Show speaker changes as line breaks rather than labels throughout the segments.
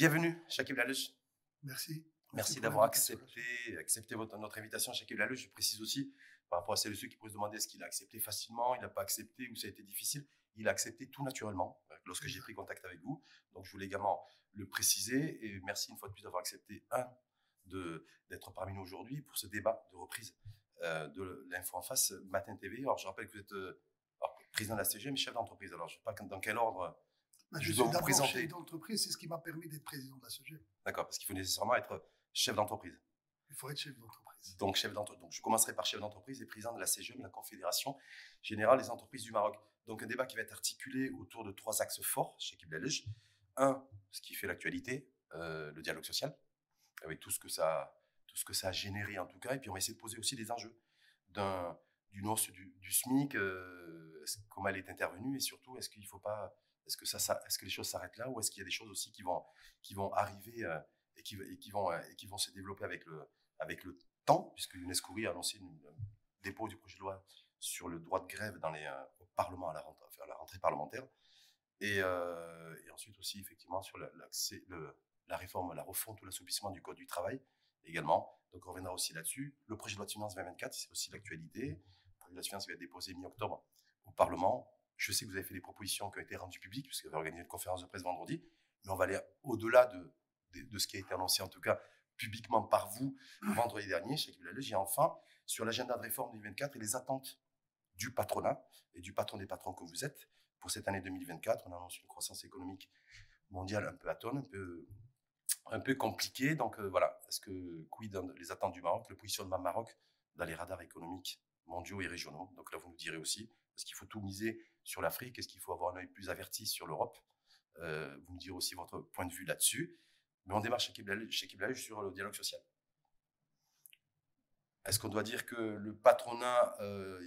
Bienvenue, Shakib Lalush.
Merci.
Merci d'avoir accepté, accepté votre, notre invitation, Shakib Lalush. Je précise aussi, par rapport à celles et ceux qui pourraient se demander est-ce qu'il a accepté facilement, il n'a pas accepté ou ça a été difficile? Il a accepté tout naturellement euh, lorsque j'ai pris contact avec vous. Donc, je voulais également le préciser et merci une fois de plus d'avoir accepté, un, d'être parmi nous aujourd'hui pour ce débat de reprise euh, de l'info en face Matin TV. Alors, je rappelle que vous êtes euh, président de la CG, mais chef d'entreprise. Alors, je ne sais pas dans quel ordre
bah, je, suis d'abord chef d'entreprise, c'est ce qui m'a permis d'être président de la CG.
D'accord, parce qu'il faut nécessairement être chef d'entreprise.
Il faut être chef d'entreprise.
Donc, chef d'entreprise. Donc, je commencerai par chef d'entreprise et président de la CGM, la Confédération Générale des Entreprises du Maroc. Donc, un débat qui va être articulé autour de trois axes forts chez Kiblalej. Un, ce qui fait l'actualité, euh, le dialogue social, avec tout ce que ça, tout ce que ça a généré en tout cas. Et puis, on va essayer de poser aussi des enjeux d'une hausse du, SMIC, euh, comment elle est intervenue et surtout, est-ce qu'il ne faut pas est-ce que, les choses s'arrêtent là ou est-ce qu'il y a des choses aussi qui vont, arriver euh, et, qui, qui vont, euh, et qui vont se développer avec le, temps, puisque l'UNESCO a annoncé un dépôt du projet de loi sur le droit de grève dans les, euh, au Parlement à la rentrée, la parlementaire. Et, ensuite aussi, effectivement, sur le, la réforme, la refonte ou l'assouplissement du Code du travail également. Donc, on reviendra aussi là-dessus. Le projet de loi de finances 2024, c'est aussi l'actualité. Le projet de loi de finances va être déposé mi-octobre au Parlement. Je sais que vous avez fait des propositions qui ont été rendues publiques, puisque vous avez organisé une conférence de presse vendredi, mais on va aller au-delà de, de, ce qui a été annoncé, en tout cas publiquement par vous vendredi dernier chez Kiblalej. Et enfin, sur l'agenda de réforme 2024 et les attentes du patronat et du patron des patrons que vous êtes pour cette année 2024. On annonce une croissance économique mondiale un peu atone, un peu, un peu compliquée. Donc euh, voilà, est-ce que quid les attentes du Maroc, le positionnement Maroc dans les radars économiques mondiaux et régionaux Donc là, vous nous direz aussi, est-ce qu'il faut tout miser sur l'Afrique Est-ce qu'il faut avoir un œil plus averti sur l'Europe? Euh, Vous me direz aussi votre point de vue là-dessus. Mais on démarre chez Kiblaï sur le dialogue social. Est-ce qu'on doit dire que le patronat euh,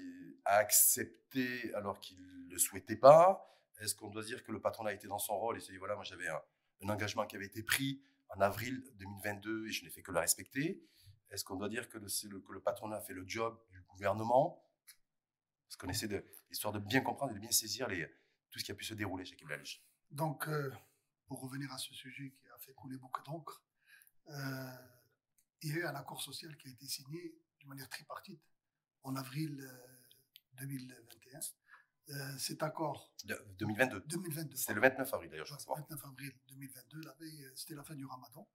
a accepté alors qu'il ne le souhaitait pas? Est-ce qu'on doit dire que le patronat était dans son rôle et s'est dit voilà, moi j'avais un, engagement qui avait été pris en avril 2022 et je n'ai fait que le respecter? Est-ce qu'on doit dire que le, que le patronat a fait le job du gouvernement? Parce qu'on essaie de, histoire de bien comprendre et de bien saisir les, tout ce qui a pu se dérouler chez Kiblaï.
Donc, euh, pour revenir à ce sujet qui a fait couler beaucoup d'encre, euh, il y a eu un accord social qui a été signé de manière tripartite en avril 2021. Euh, euh, cet accord.
De, 2022.
2022.
C'était le 29 avril d'ailleurs, je
crois. 29 avril 2022, c'était la fin du ramadan.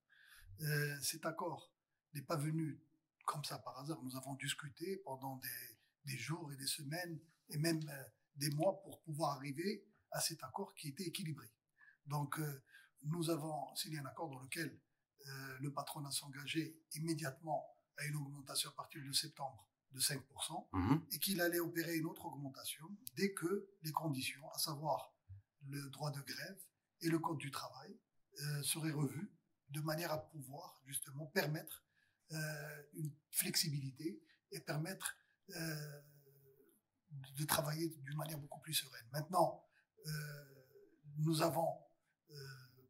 cet accord n'est pas venu comme ça par hasard. Nous avons discuté pendant des, des jours et des semaines et même des mois pour pouvoir arriver à cet accord qui était équilibré. Donc, euh, nous avons signé un accord dans lequel euh, le patronat s'engageait immédiatement à une augmentation à partir de septembre de 5%, mhm. et qu'il allait opérer une autre augmentation dès que les conditions, à savoir le droit de grève et le code du travail, euh, seraient revus de manière à pouvoir justement permettre une flexibilité et permettre de travailler d'une manière beaucoup plus sereine. Maintenant, nous avons euh,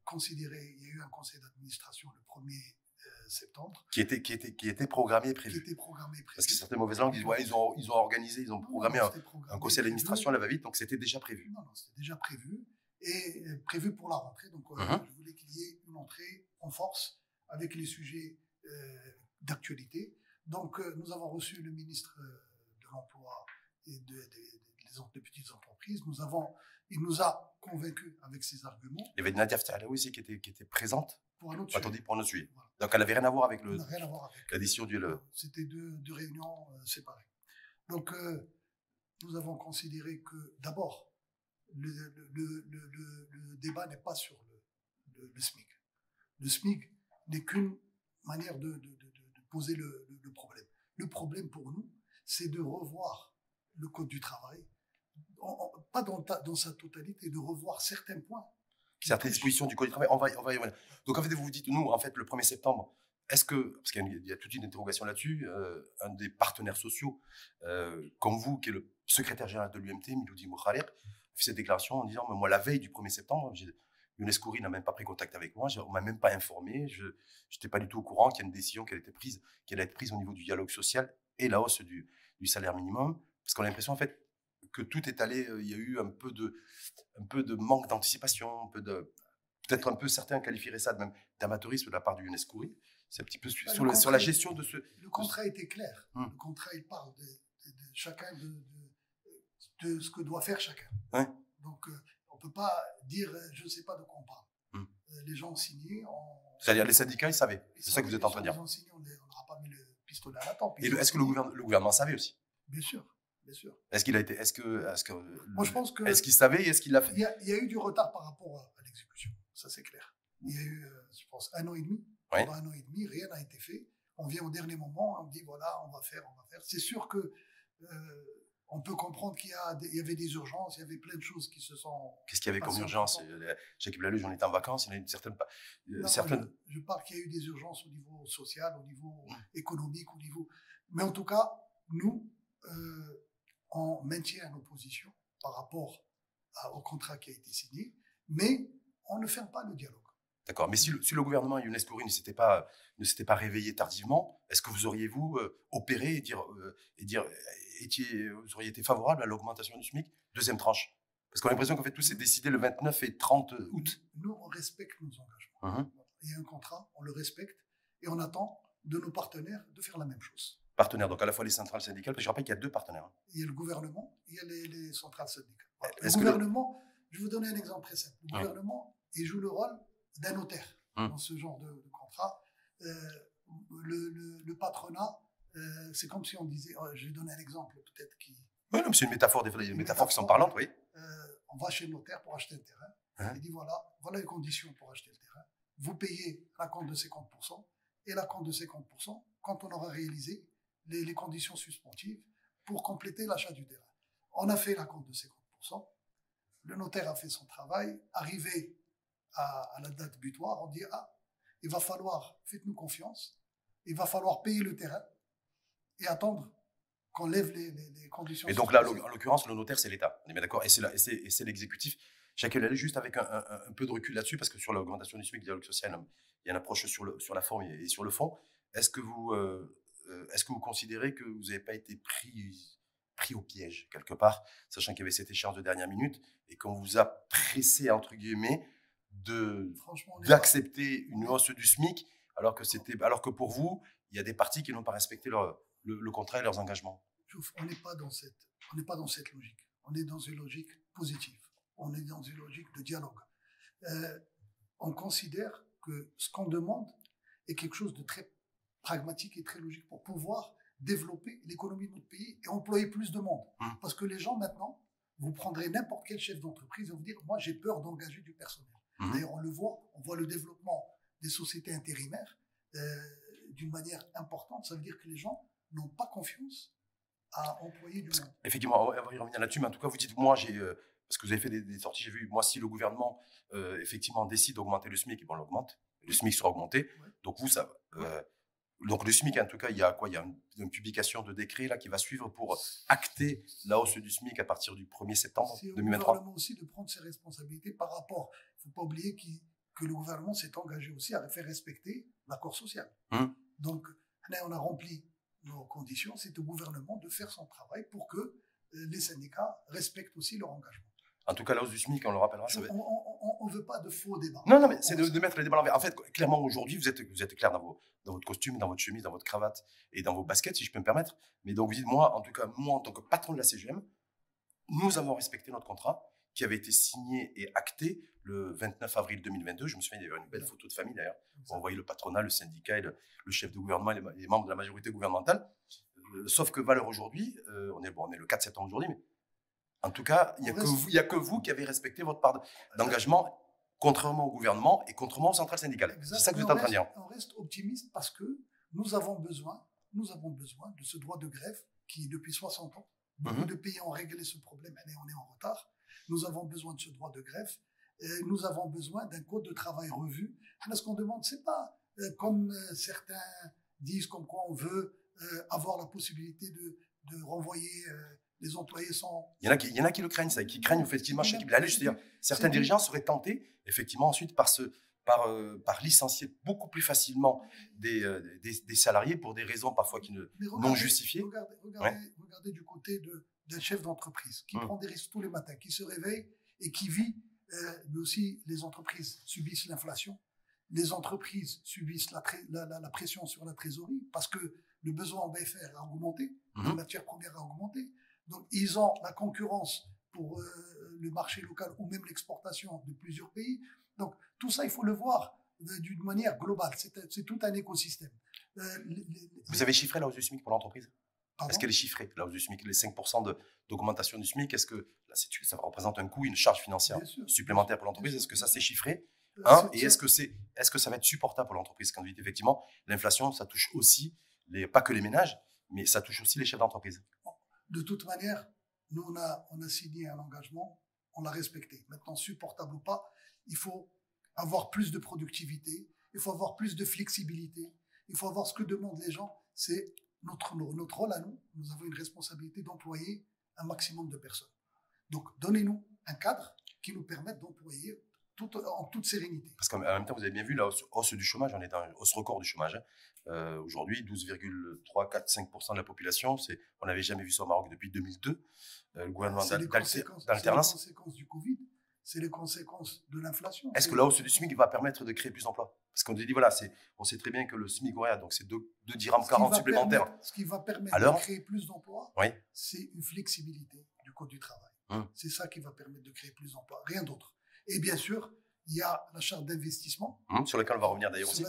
considéré, il y a eu un conseil d'administration le 1er euh, septembre.
Qui était, qui, était, qui était programmé prévu.
Qui était programmé prévu.
Parce que certaines mauvaises langues disent, ouais, ils ont, ils ont organisé, ils ont programmé, un, conseil d'administration à la va-vite, donc c'était déjà prévu.
Non, non, c'était déjà prévu. Et euh, prévu pour la rentrée. Donc, uh-huh. je voulais qu'il y ait une entrée en force avec les sujets d'actualité. Donc, nous avons reçu le ministre de l'Emploi et de, des petites entreprises. Nous avons il nous a convaincus avec ses arguments.
Il y avait Nadia Ftalaoui aussi qui était, qui était présente.
Pour un autre sujet.
pour un autre sujet. Donc elle n'avait rien à voir avec le. La décision du.
C'était deux, deux, réunions euh, séparées. Donc euh, nous avons considéré que d'abord le, le, le, le, débat n'est pas sur le, SMIC. Le SMIC n'est qu'une manière de, de, de poser le, problème. Le problème pour nous, c'est de revoir le code du travail pas dans, dans, sa totalité, de revoir certains points.
Certaines dispositions du Code du travail, on va, on va Donc en fait, vous vous dites, nous, en fait, le 1er septembre, est-ce que, parce qu'il y, a toute une interrogation là-dessus, euh, un des partenaires sociaux, euh, comme vous, qui est le secrétaire général de l'UMT, Miloudi Moukhaler, fait cette déclaration en disant, moi, la veille du 1er septembre, Younes Kouri n'a même pas pris contact avec moi, on m'a même pas informé, je n'étais pas du tout au courant qu'il y a une décision qui a été prise, qui allait être prise au niveau du dialogue social et la hausse du, du salaire minimum, parce qu'on a l'impression, en fait, que tout est allé, euh, il y a eu un peu de, un peu de manque d'anticipation, un peu de, peut-être un peu, certains qualifieraient ça même d'amateurisme de la part du UNESCO. C'est un petit peu sur,
le
le- sur la gestion de ce.
Le contrat était clair.
Hum.
Le contrat, il parle de, de- de chacun de, de- de ce que doit faire chacun.
Ouais.
Donc, euh, on ne peut pas dire euh, je ne sais pas de quoi on parle.
Hum.
Euh, les gens ont signé. on-
C'est-à-dire les syndicats, ils savaient. C'est ça que vous êtes en train de dire.
ont signé, on les- on n'aura pas mis le pistolet à la tempe.
Et est-ce que le gouvernement, le gouvernement savait aussi?
Bien sûr, bien sûr.
Est-ce qu'il a été. Est-ce que. Est-ce que
Moi, je pense que
Est-ce qu'il savait et est-ce qu'il l'a fait?
Il y, a, il y a eu du retard par rapport à, à l'exécution. Ça, c'est clair. Il y a eu, euh, je pense, un an et demi. Pendant un an et demi, rien n'a été fait. On vient au dernier moment, on dit voilà, on va faire, on va faire. C'est sûr que euh, on peut comprendre qu'il y, avait des urgences, il y avait plein de choses qui se sont.
Qu'est-ce qu'il y avait comme urgence. Euh, Jacques Laluge, on était en vacances, il y en a une certaine. euh,
Non, je, je parle qu'il y a eu des urgences au niveau social, au niveau économique, au niveau. Mais en tout cas, nous, euh, on maintient nos positions par rapport à- au contrat qui a été signé, mais on ne ferme pas le dialogue.
D'accord. Mais si le, si le gouvernement et Younes Kouri ne s'étaient pas, ne s'étaient pas réveillés tardivement, est-ce que vous auriez, vous, euh, opéré et dire, euh, et dire euh, étiez, vous auriez été favorable à l'augmentation du SMIC? Deuxième tranche. Parce qu'on a l'impression qu'en fait, tout s'est décidé le 29 et 30 août.
Nous, on respecte nos engagements. Il y a un contrat, on le respecte, et on attend de nos partenaires de faire la même chose.
Partenaires, donc à la fois les centrales syndicales, parce que je rappelle qu'il y a deux partenaires. hein.
Il y a le gouvernement, il y a les, les centrales syndicales. Voilà. Le gouvernement, je vais vous donner un exemple très simple. Le gouvernement, il joue le rôle d'un notaire
Hum.
dans ce genre de, de contrat. Euh, le, le- le patronat, euh, c'est comme si on disait, oh, je vais donner un exemple peut-être qui,
Oui, c'est une métaphore, des,
Une
métaphores qui sont
métaphore.
parlantes, oui.
euh, on va chez le notaire pour acheter un terrain.
Hein
Il dit voilà, voilà les conditions pour acheter le terrain. Vous payez la compte de 50% et la compte de 50% quand on aura réalisé les, les conditions suspensives pour compléter l'achat du terrain. On a fait la compte de 50%. Le notaire a fait son travail. Arrivé à, à la date butoir, on dit ah, il va falloir, faites-nous confiance, il va falloir payer le terrain et attendre qu'on lève les, les- les conditions.
Et donc là, en l'occurrence, le notaire, c'est l'État. On est bien d'accord Et c'est l'exécutif. Chacun allait juste avec un, un- un peu de recul là-dessus, parce que sur l'augmentation du SMIC, dialogue social, il y a une approche sur, le, sur la forme et, sur le fond. Est-ce que vous, euh, euh, est-ce que vous considérez que vous n'avez pas été pris, pris au piège, quelque part, sachant qu'il y avait cette échéance de dernière minute, et qu'on vous a pressé, entre guillemets, d'accepter une hausse du SMIC, alors que, c'était, alors que pour vous, il y a des partis qui n'ont pas respecté leur, le, le contrat et leurs engagements
on n'est pas dans cette, on n'est pas dans cette logique. On est dans une logique positive. On est dans une logique de dialogue. Euh, on considère que ce qu'on demande est quelque chose de très pragmatique et très logique pour pouvoir développer l'économie de notre pays et employer plus de monde.
Hum.
Parce que les gens maintenant, vous prendrez n'importe quel chef d'entreprise et vous dire, moi j'ai peur d'engager du personnel.
Mhm.
D'ailleurs, on le voit, on voit le développement des sociétés intérimaires euh, d'une manière importante. Ça veut dire que les gens n'ont pas confiance à employer du monde.
Effectivement, on va on va y revenir là-dessus, mais en tout cas, vous dites, moi, j'ai, euh, parce que vous avez fait des, des sorties, j'ai vu, moi, si le gouvernement, euh, effectivement, décide d'augmenter le SMIC, et bon, on l'augmente, le SMIC sera augmenté,
Ouais.
donc vous, ça, euh, donc le SMIC, en tout cas, il y a quoi? Il y a une, une publication de décret, là, qui va suivre pour acter la hausse du SMIC à partir du 1er septembre
C'est au
2023.
gouvernement aussi de prendre ses responsabilités par rapport. Il ne faut pas oublier que le gouvernement s'est engagé aussi à faire respecter l'accord social.
Hum.
Donc, là, on a rempli nos conditions. C'est au gouvernement de faire son travail pour que euh, les syndicats respectent aussi leur engagement.
En tout cas, la hausse du SMIC, on le rappellera, ça va
On ne veut pas de faux débats.
Non, non, mais c'est de, mettre les débats à l'envers. En fait, clairement, aujourd'hui, vous êtes, vous êtes clair dans, vos, dans votre costume, dans votre chemise, dans votre cravate et dans vos baskets, si je peux me permettre. Mais donc, vous dites, moi, en tout cas, moi, en tant que patron de la CGM, nous avons respecté notre contrat qui avait été signé et acté le 29 avril 2022. Je me souviens, il y avait une belle photo de famille d'ailleurs. On voyait le patronat, le syndicat, et le, le chef de gouvernement, et les, les membres de la majorité gouvernementale. Euh, sauf que valeur aujourd'hui, euh, on, est, bon, on est le 4 septembre aujourd'hui, mais en tout cas, il n'y a, que vous- il y a que vous qui avez respecté votre part de- d'engagement, contrairement au gouvernement et contrairement aux centrales syndicales. C'est ça que vous êtes en train de dire.
On reste optimiste parce que nous avons besoin, nous avons besoin de ce droit de grève qui, depuis 60 ans, beaucoup
Mhm.
de pays ont réglé ce problème, et on est en retard. Nous avons besoin de ce droit de grève. Et nous avons besoin d'un code de travail revu. Alors, ce qu'on demande, c'est pas euh, comme euh, certains disent, comme quoi on veut euh, avoir la possibilité de, de renvoyer euh, les employés sans.
Il y, en a qui, il y en a qui le craignent, ça, qui craignent effectivement chez Kibla C'est-à-dire, certains dirigeants seraient tentés, effectivement, ensuite, par, ce, par, euh, par licencier beaucoup plus facilement des, euh, des, des salariés pour des raisons parfois qui ne,
Mais
non justifiées.
Regardez, regardez, regardez du côté de- d'un chef d'entreprise qui
Hum.
prend des risques tous les matins, qui se réveille et qui vit euh, mais aussi les entreprises subissent l'inflation, les entreprises subissent la, la, pression sur la trésorerie parce que le besoin en BFR a augmenté, mmh. la matière première a augmenté. Donc, ils ont la concurrence pour euh, le marché local ou même l'exportation de plusieurs pays. Donc, tout ça, il faut le voir euh, d'une manière globale. C'est tout un écosystème.
Vous avez chiffré la hausse du SMIC pour l'entreprise? Est-ce qu'elle est chiffrée, la hausse du SMIC Les 5% d'augmentation du SMIC, est-ce que ça représente un coût, une charge financière supplémentaire pour l'entreprise? Est-ce que ça c'est chiffré? Euh, Et est-ce que, est-ce que ça va être supportable pour l'entreprise? Quand vous dites effectivement, l'inflation, ça touche aussi, les, pas que les ménages, mais ça touche aussi les chefs d'entreprise.
De toute manière, nous, on a, on a signé un engagement, on l'a respecté. Maintenant, supportable ou pas, il faut avoir plus de productivité, il faut avoir plus de flexibilité, il faut avoir ce que demandent les gens, c'est notre, notre rôle à nous, nous avons une responsabilité d'employer un maximum de personnes. Donc, donnez-nous un cadre qui nous permette d'employer tout, en toute sérénité.
Parce qu'en même temps, vous avez bien vu la hausse, du chômage, on est dans une hausse record du chômage. Hein. Euh, Aujourd'hui, 12,3, 4, 5% de la population, on n'avait jamais vu ça au Maroc depuis 2002.
Euh, le gouvernement d'alternance. C'est les conséquences du Covid c'est les conséquences de l'inflation.
Est-ce que la hausse du SMIC va permettre de créer plus d'emplois? Parce qu'on dit, voilà, on sait très bien que le SMIC horaire, donc c'est 2 dirhams 40 supplémentaires.
ce qui va permettre de créer plus d'emplois, c'est une flexibilité du code du travail. Hum. C'est ça qui va permettre de créer plus d'emplois, rien d'autre. Et bien sûr, il y a la charte d'investissement.
Hum, sur laquelle on va revenir d'ailleurs aussi.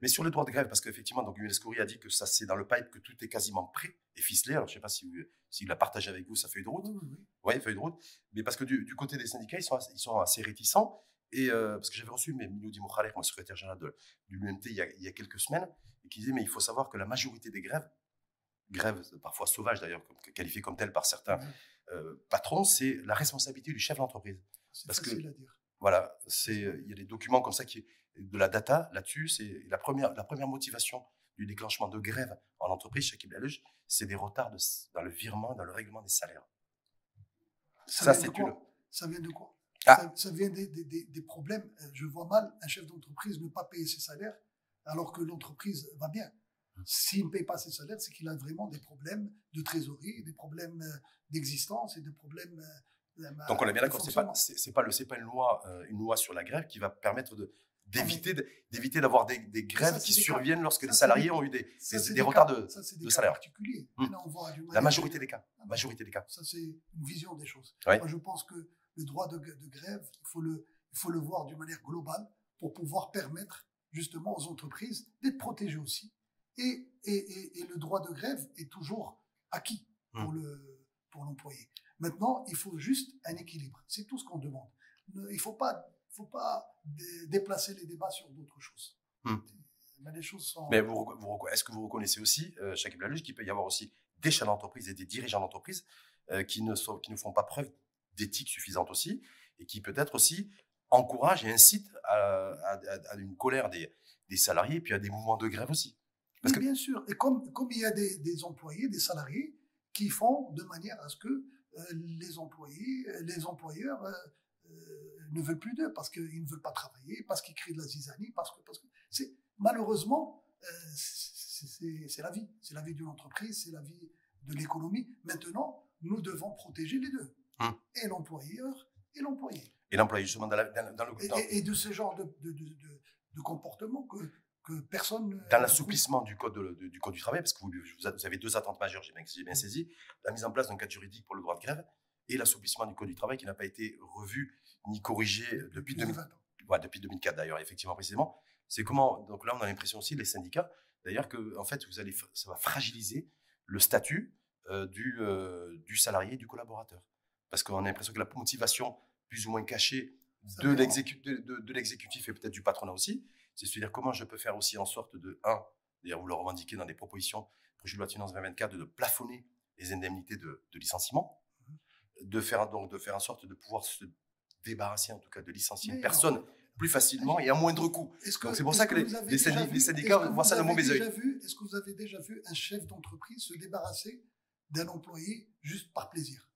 Mais sur le droit de grève, parce qu'effectivement, donc Younes a dit que ça c'est dans le pipe, que tout est quasiment prêt et ficelé. Alors je ne sais pas s'il si, l'a partagé avec vous sa feuille de route. Oui, oui. feuille de route. Mais parce que du, côté des syndicats, ils sont, ils sont assez réticents. Et euh, parce que j'avais reçu Minoudi Moukhalek, mon secrétaire général de, du l'UMT, il, il, y a quelques semaines, et qui disait Mais il faut savoir que la majorité des grèves, grèves parfois sauvages d'ailleurs, qualifiées comme telles par certains euh, patrons, c'est la responsabilité du chef d'entreprise.
Facile à dire.
Voilà, c'est il y a des documents comme ça qui de la data là-dessus. C'est la première la première motivation du déclenchement de grève en entreprise chez c'est des retards dans le virement, dans le règlement des salaires.
Ça, c'est une. Ça vient de quoi? Ah. ça, vient des, des, des, problèmes. Euh, je vois mal un chef d'entreprise ne pas payer ses salaires alors que l'entreprise va bien. Mmh. S'il ne paye pas ses salaires, c'est qu'il a vraiment des problèmes de trésorerie, des problèmes euh, d'existence et des problèmes euh,
donc on est bien d'accord, c'est pas c'est pas le c'est pas une loi euh, une loi sur la grève qui va permettre de d'éviter d'éviter d'avoir des, des, grèves qui surviennent lorsque les salariés ont eu des, des, retards de, de salaire.
Mmh.
la majorité des cas. La majorité des cas.
Ça c'est une vision des choses. Moi, je pense que le droit de, de, grève, il faut le il faut le voir d'une manière globale pour pouvoir permettre justement aux entreprises d'être protégées aussi. Et, et, et, le droit de grève est toujours acquis pour mmh. le pour l'employé. Maintenant, il faut juste un équilibre. C'est tout ce qu'on demande. Il ne faut pas, faut pas déplacer les débats sur d'autres choses. Hmm.
Mais les choses sont. Mais vous, est-ce que vous reconnaissez aussi, euh, Chakib qu'il peut y avoir aussi des chefs d'entreprise et des dirigeants d'entreprise euh, qui, ne sont, qui ne font pas preuve d'éthique suffisante aussi et qui peut-être aussi encouragent et incitent à, une colère des, des, salariés et puis à des mouvements de grève aussi?
Parce que... Bien sûr. Et comme, comme il y a des, des employés, des salariés qui font de manière à ce que les employés, euh, les employeurs euh, ne veulent plus d'eux parce qu'ils ne veulent pas travailler, parce qu'ils créent de la zizanie, parce que, parce que c'est malheureusement c'est la vie, c'est la vie d'une entreprise, c'est la vie de l'économie. Maintenant, nous devons protéger les deux, hum. et l'employeur et l'employé.
Et l'employé, justement, dans, dans, le...
Et, et, de ce genre de, de, de, de comportement que que personne.
Dans l'assouplissement du code, du code du travail, parce que vous, vous avez deux attentes majeures, j'ai bien, bien, saisi, la mise en place d'un cadre juridique pour le droit de grève et l'assouplissement du code du travail qui n'a pas été revu ni corrigé depuis, 2000, depuis 2004 d'ailleurs, effectivement, précisément. C'est comment, donc là on a l'impression aussi, les syndicats, d'ailleurs, que en fait, vous allez, ça va fragiliser le statut euh, du, euh, du salarié, du collaborateur. Parce qu'on a l'impression que la motivation plus ou moins cachée de l'exécutif et peut-être du patronat aussi, c'est se dire comment je peux faire aussi en sorte de, un, d'ailleurs vous le revendiquez dans des propositions, projet de loi de finances 2024, de plafonner les indemnités de, licenciement, mmh. de faire donc de faire en sorte de pouvoir se débarrasser en tout cas de licencier une personne plus facilement et à moindre coût. Donc c'est pour ça que, les, syndicats, voient ça d'un mauvais œil.
Est-ce que vous avez déjà vu un chef d'entreprise se débarrasser d'un employé juste par plaisir?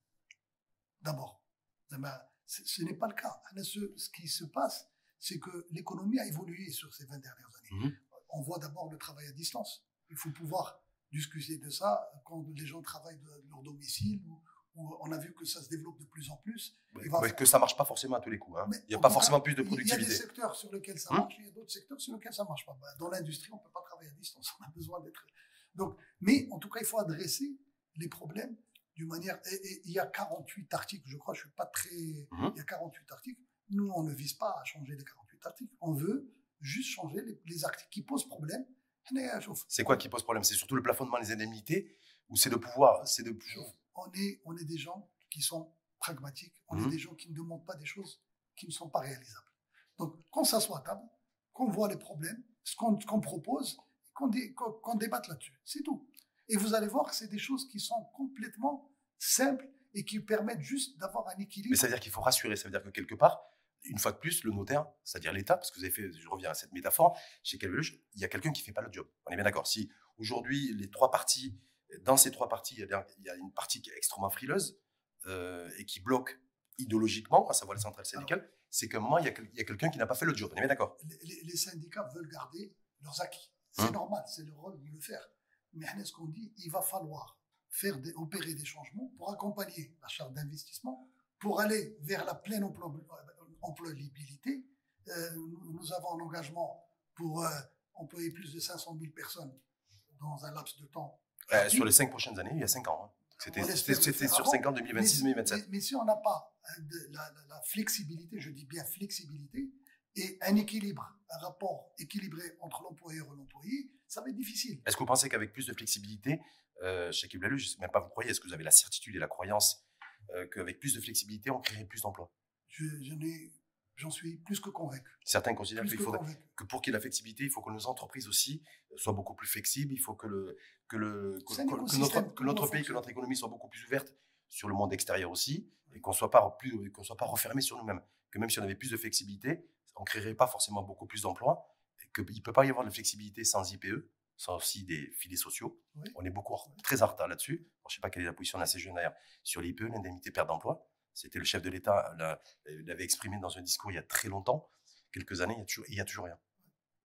D'abord, eh ben, ce n'est pas le cas. Ce qui se passe, c'est que l'économie a évolué sur ces 20 dernières années. Mhm. On voit d'abord le travail à distance. Il faut pouvoir discuter de ça quand les gens travaillent de leur domicile où on a vu que ça se développe de plus en plus. Va-
mais que ça marche pas forcément à tous les coups. hein. Il n'y a pas forcément plus de
il y a des
productivité.
secteurs sur lesquels ça
Hum.
marche, il y a d'autres secteurs sur lesquels ça marche pas. Bah, Dans l'industrie, on ne peut pas travailler à distance, on a besoin d'être. Donc, mais en tout cas, il faut adresser les problèmes d'une manière. Et, et il y a 48 articles, je crois, je suis pas très.
Mhm.
Il y a 48 articles. Nous, on ne vise pas à changer les 48 articles. On veut juste changer les, les articles qui posent problème.
C'est quoi qui pose problème? C'est surtout le plafonnement des indemnités ou c'est de pouvoir c'est de
on est, on est des gens qui sont pragmatiques, on
Mhm.
est des gens qui ne demandent pas des choses qui ne sont pas réalisables. Donc, qu'on s'assoit à table, qu'on voit les problèmes, ce qu'on propose, qu'on dé- débatte là-dessus. C'est tout. Et vous allez voir que c'est des choses qui sont complètement simples et qui permettent juste d'avoir un équilibre.
Mais ça veut dire qu'il faut rassurer. Ça veut dire que quelque part, une fois de plus, le notaire, c'est-à-dire l'État, parce que vous avez fait, je reviens à cette métaphore, chez Calveluche, il y a quelqu'un qui fait pas le job. On est bien d'accord. Si aujourd'hui, les trois parties, dans ces trois parties, il y a, une partie qui est extrêmement frileuse euh, et qui bloque idéologiquement, à savoir les centrales syndicales, c'est qu'à un moment, il y a, quelqu'un qui n'a pas fait le job. On est bien d'accord.
les, syndicats veulent garder leurs acquis. C'est
Hum.
normal, c'est leur rôle de le faire. Mais ce qu'on dit, il va falloir faire des, opérer des changements pour accompagner la charte d'investissement, pour aller vers la pleine emploi- employabilité. Euh, nous, avons un engagement pour euh, employer plus de 500 000 personnes dans un laps de temps.
Euh, sur les cinq prochaines années, il y a cinq ans. hein. C'était
On
c'était- sur 5 ans,
Mais
2026,
si-
2027.
Mais, mais si on n'a pas de la, la- la flexibilité, je dis bien flexibilité, et un équilibre, un rapport équilibré entre l'employeur et l'employé, ça va être difficile.
Est-ce que vous pensez qu'avec plus de flexibilité, euh, chez Kiblalu, je ne sais même pas vous croyez, est-ce que vous avez la certitude et la croyance euh, qu'avec plus de flexibilité, on créerait plus d'emplois?
J'en suis plus que convaincu.
Certains considèrent qu'il
que
faudrait
convaincu.
que pour qu'il y ait la flexibilité, il faut que nos entreprises aussi soient beaucoup plus flexibles. Il faut que, le, que, le, que, notre, que pays, que notre économie soit beaucoup plus ouverte sur le monde extérieur aussi, et qu'on soit pas plus, qu'on soit pas refermé sur nous-mêmes. Que même si on avait plus de flexibilité, on créerait pas forcément beaucoup plus d'emplois. Qu'il ne peut pas y avoir de flexibilité sans IPE, sans aussi des filets sociaux.
Oui.
On est beaucoup très en retard là-dessus. Je ne sais pas quelle est la position de la CGE d'ailleurs sur l'IPE, l'indemnité perte d'emploi. C'était le chef de l'État l'a- l'avait exprimé dans un discours il y a très longtemps, quelques années, il y a toujours, il y a toujours rien.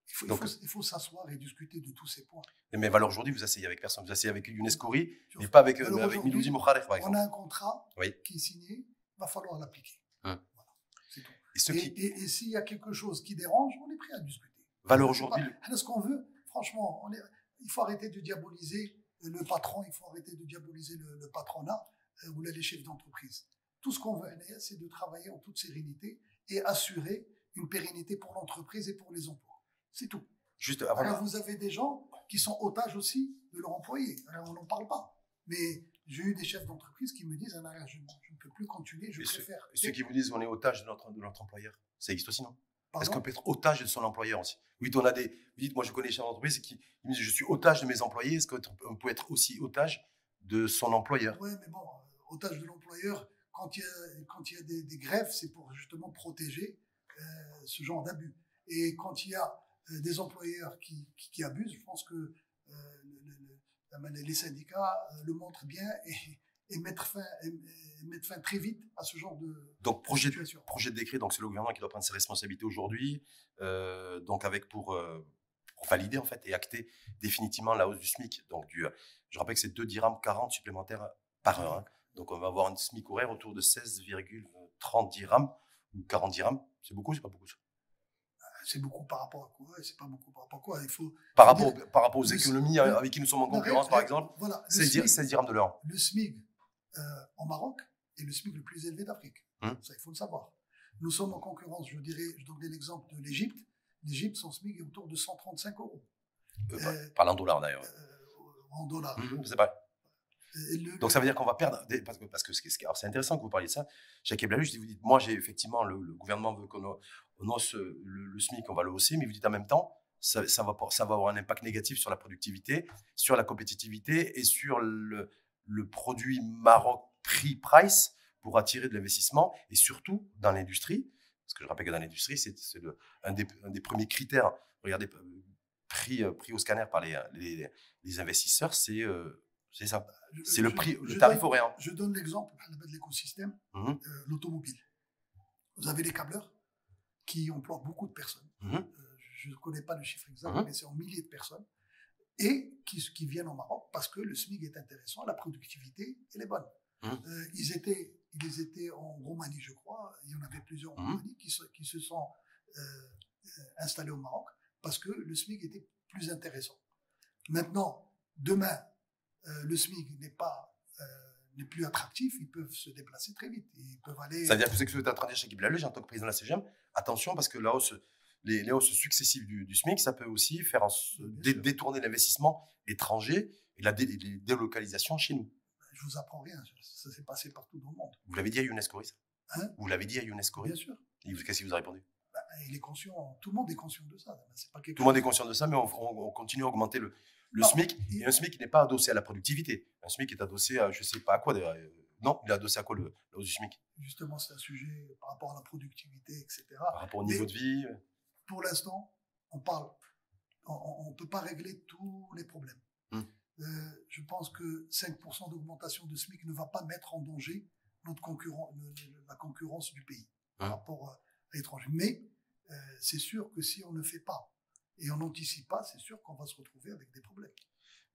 Il faut, il
Donc-
faut- il faut s'asseoir et discuter de tous ces points.
Mais valeur aujourd'hui, vous asseyez avec personne. Vous asseyez avec Younes Kouri, mais pas avec, euh,
alors
avec Miloudi par
On
exemple.
a un contrat
Oui.
qui est signé, il va falloir l'appliquer.
Hum.
Voilà, c'est tout.
Et ceux
Et,
qui,
et- et s'il y a quelque chose qui dérange, on est prêt à discuter.
valeur aujourd'hui,
Alors, ce qu'on veut, franchement, on est- il faut arrêter de diaboliser le patron, il faut arrêter de diaboliser le, le patronat euh, ou les chefs d'entreprise. Tout ce qu'on veut, c'est de travailler en toute sérénité et assurer une pérennité pour l'entreprise et pour les emplois. C'est tout.
juste avant,
Alors, vous avez des gens qui sont otages aussi de leur employé. Alors, on n'en parle pas. Mais j'ai eu des chefs d'entreprise qui me disent, Anaïs, je, je ne peux plus continuer, je
Et ceux-
préfère.
ceux qui vous disent on est otage de notre, de notre employeur, ça existe aussi, non? Est-ce qu'on peut être otage de son employeur aussi Oui, on a des. Vous dites, moi je connais des chefs d'entreprise qui me disent je suis otage de mes employés. Est-ce qu'on peut être aussi otage de son employeur?
Oui, mais bon, otage de l'employeur, quand il y a, quand il y a des, des grèves, c'est pour justement protéger euh, ce genre d'abus. Et quand il y a euh, des employeurs qui, qui, qui abusent, je pense que euh, le- le- les syndicats le montrent bien et, et mettre, fin, et, et mettre fin très vite à ce genre de
Donc projet, de décret, donc c'est le gouvernement qui doit prendre ses responsabilités aujourd'hui, euh, donc avec pour, euh, pour valider en fait et acter définitivement la hausse du SMIC. Donc du, je rappelle que c'est 2 dirhams 40 supplémentaires par heure. hein. Donc on va avoir un SMIC horaire autour de 16,30 dirhams ou 40 dirhams. C'est beaucoup, c'est pas beaucoup ça?
C'est beaucoup par rapport à quoi? C'est pas beaucoup par rapport à quoi? Il faut.
Par rapport,
dire-
par rapport aux économies
le-
avec qui nous sommes en concurrence, par exemple,
Voilà, le
16, dir-
SMIC,
16 dirhams de l'heure.
le SMIG euh, en Maroc est le SMIG le plus élevé d'Afrique.
Hum.
Ça, il faut le savoir. Nous sommes en concurrence, je dirais, je donnerai l'exemple de l'Égypte. L'Égypte, son SMIG est autour de 135 euros
Euh,
Euh,
Parlant en dollars d'ailleurs.
euh, en dollars.
Mhm, c'est pas.
Le-
Donc ça veut dire qu'on va perdre. des- parce que, parce que c'est intéressant que vous parliez de ça. Jacques Eblaluch, vous dites, moi j'ai effectivement, le, le gouvernement veut qu'on on hausse le, le SMIC, on va le hausser, mais vous dites en même temps, ça, ça va, ça va avoir un impact négatif sur la productivité, sur la compétitivité et sur le, le produit Maroc prix price pour attirer de l'investissement et surtout dans l'industrie. Parce que je rappelle que dans l'industrie, c'est un, des, un des premiers critères. Regardez, euh, pris, euh, pris au scanner par les, les, les investisseurs, c'est euh, c'est ça. C'est le prix, le tarif
donne-
horaire.
Je donne l'exemple de l'écosystème,
Mhm,
euh, l'automobile. Vous avez les câbleurs qui emploient beaucoup de personnes.
mhm.
Euh, je ne connais pas le chiffre exact,
Mhm.
mais c'est en milliers de personnes. Et qui, qui viennent au Maroc parce que le SMIC est intéressant, la productivité, elle est bonne. Euh, ils, étaient, ils étaient en Roumanie, je crois. Il y en avait plusieurs en. Roumanie qui se, qui se sont installés au Maroc parce que le SMIC était plus intéressant. Maintenant, demain, euh, le SMIC n'est pas euh, n'est plus attractif, ils peuvent se déplacer très vite. Ils peuvent aller.
C'est-à-dire que ce que vous êtes en train de dire chez Guy en tant que président de la CGM, attention parce que la hausse, les, les hausses successives du, du SMIC, ça peut aussi faire en dé- détourner l'investissement étranger et la dé- les délocalisations chez nous.
Je vous apprends rien, ça s'est passé partout dans le monde.
Vous l'avez dit à Younes ça
Hein?
Vous l'avez dit à Younes
Bien sûr.
Qu'est-ce qu'il vous a répondu?
Bah, il est conscient, tout le monde est conscient de ça. Pas
Tout le monde est conscient de ça, mais on continue à augmenter le, le SMIC. Et un SMIC n'est pas adossé à la productivité. Un SMIC est adossé à, je sais pas à quoi d'ailleurs. Euh, Non, il est adossé à quoi le, la hausse du SMIC?
Justement, c'est un sujet par rapport à la productivité, etc.
Par rapport au
Mais-
niveau de vie
Pour l'instant, on parle, on ne peut pas régler tous les problèmes.
Hmm.
Euh, je pense que 5% d'augmentation de SMIC ne va pas mettre en danger notre concurrent, la concurrence du pays par
Hmm.
rapport à l'étranger. Mais euh, c'est sûr que si on ne fait pas et on n'anticipe pas, c'est sûr qu'on va se retrouver avec des problèmes.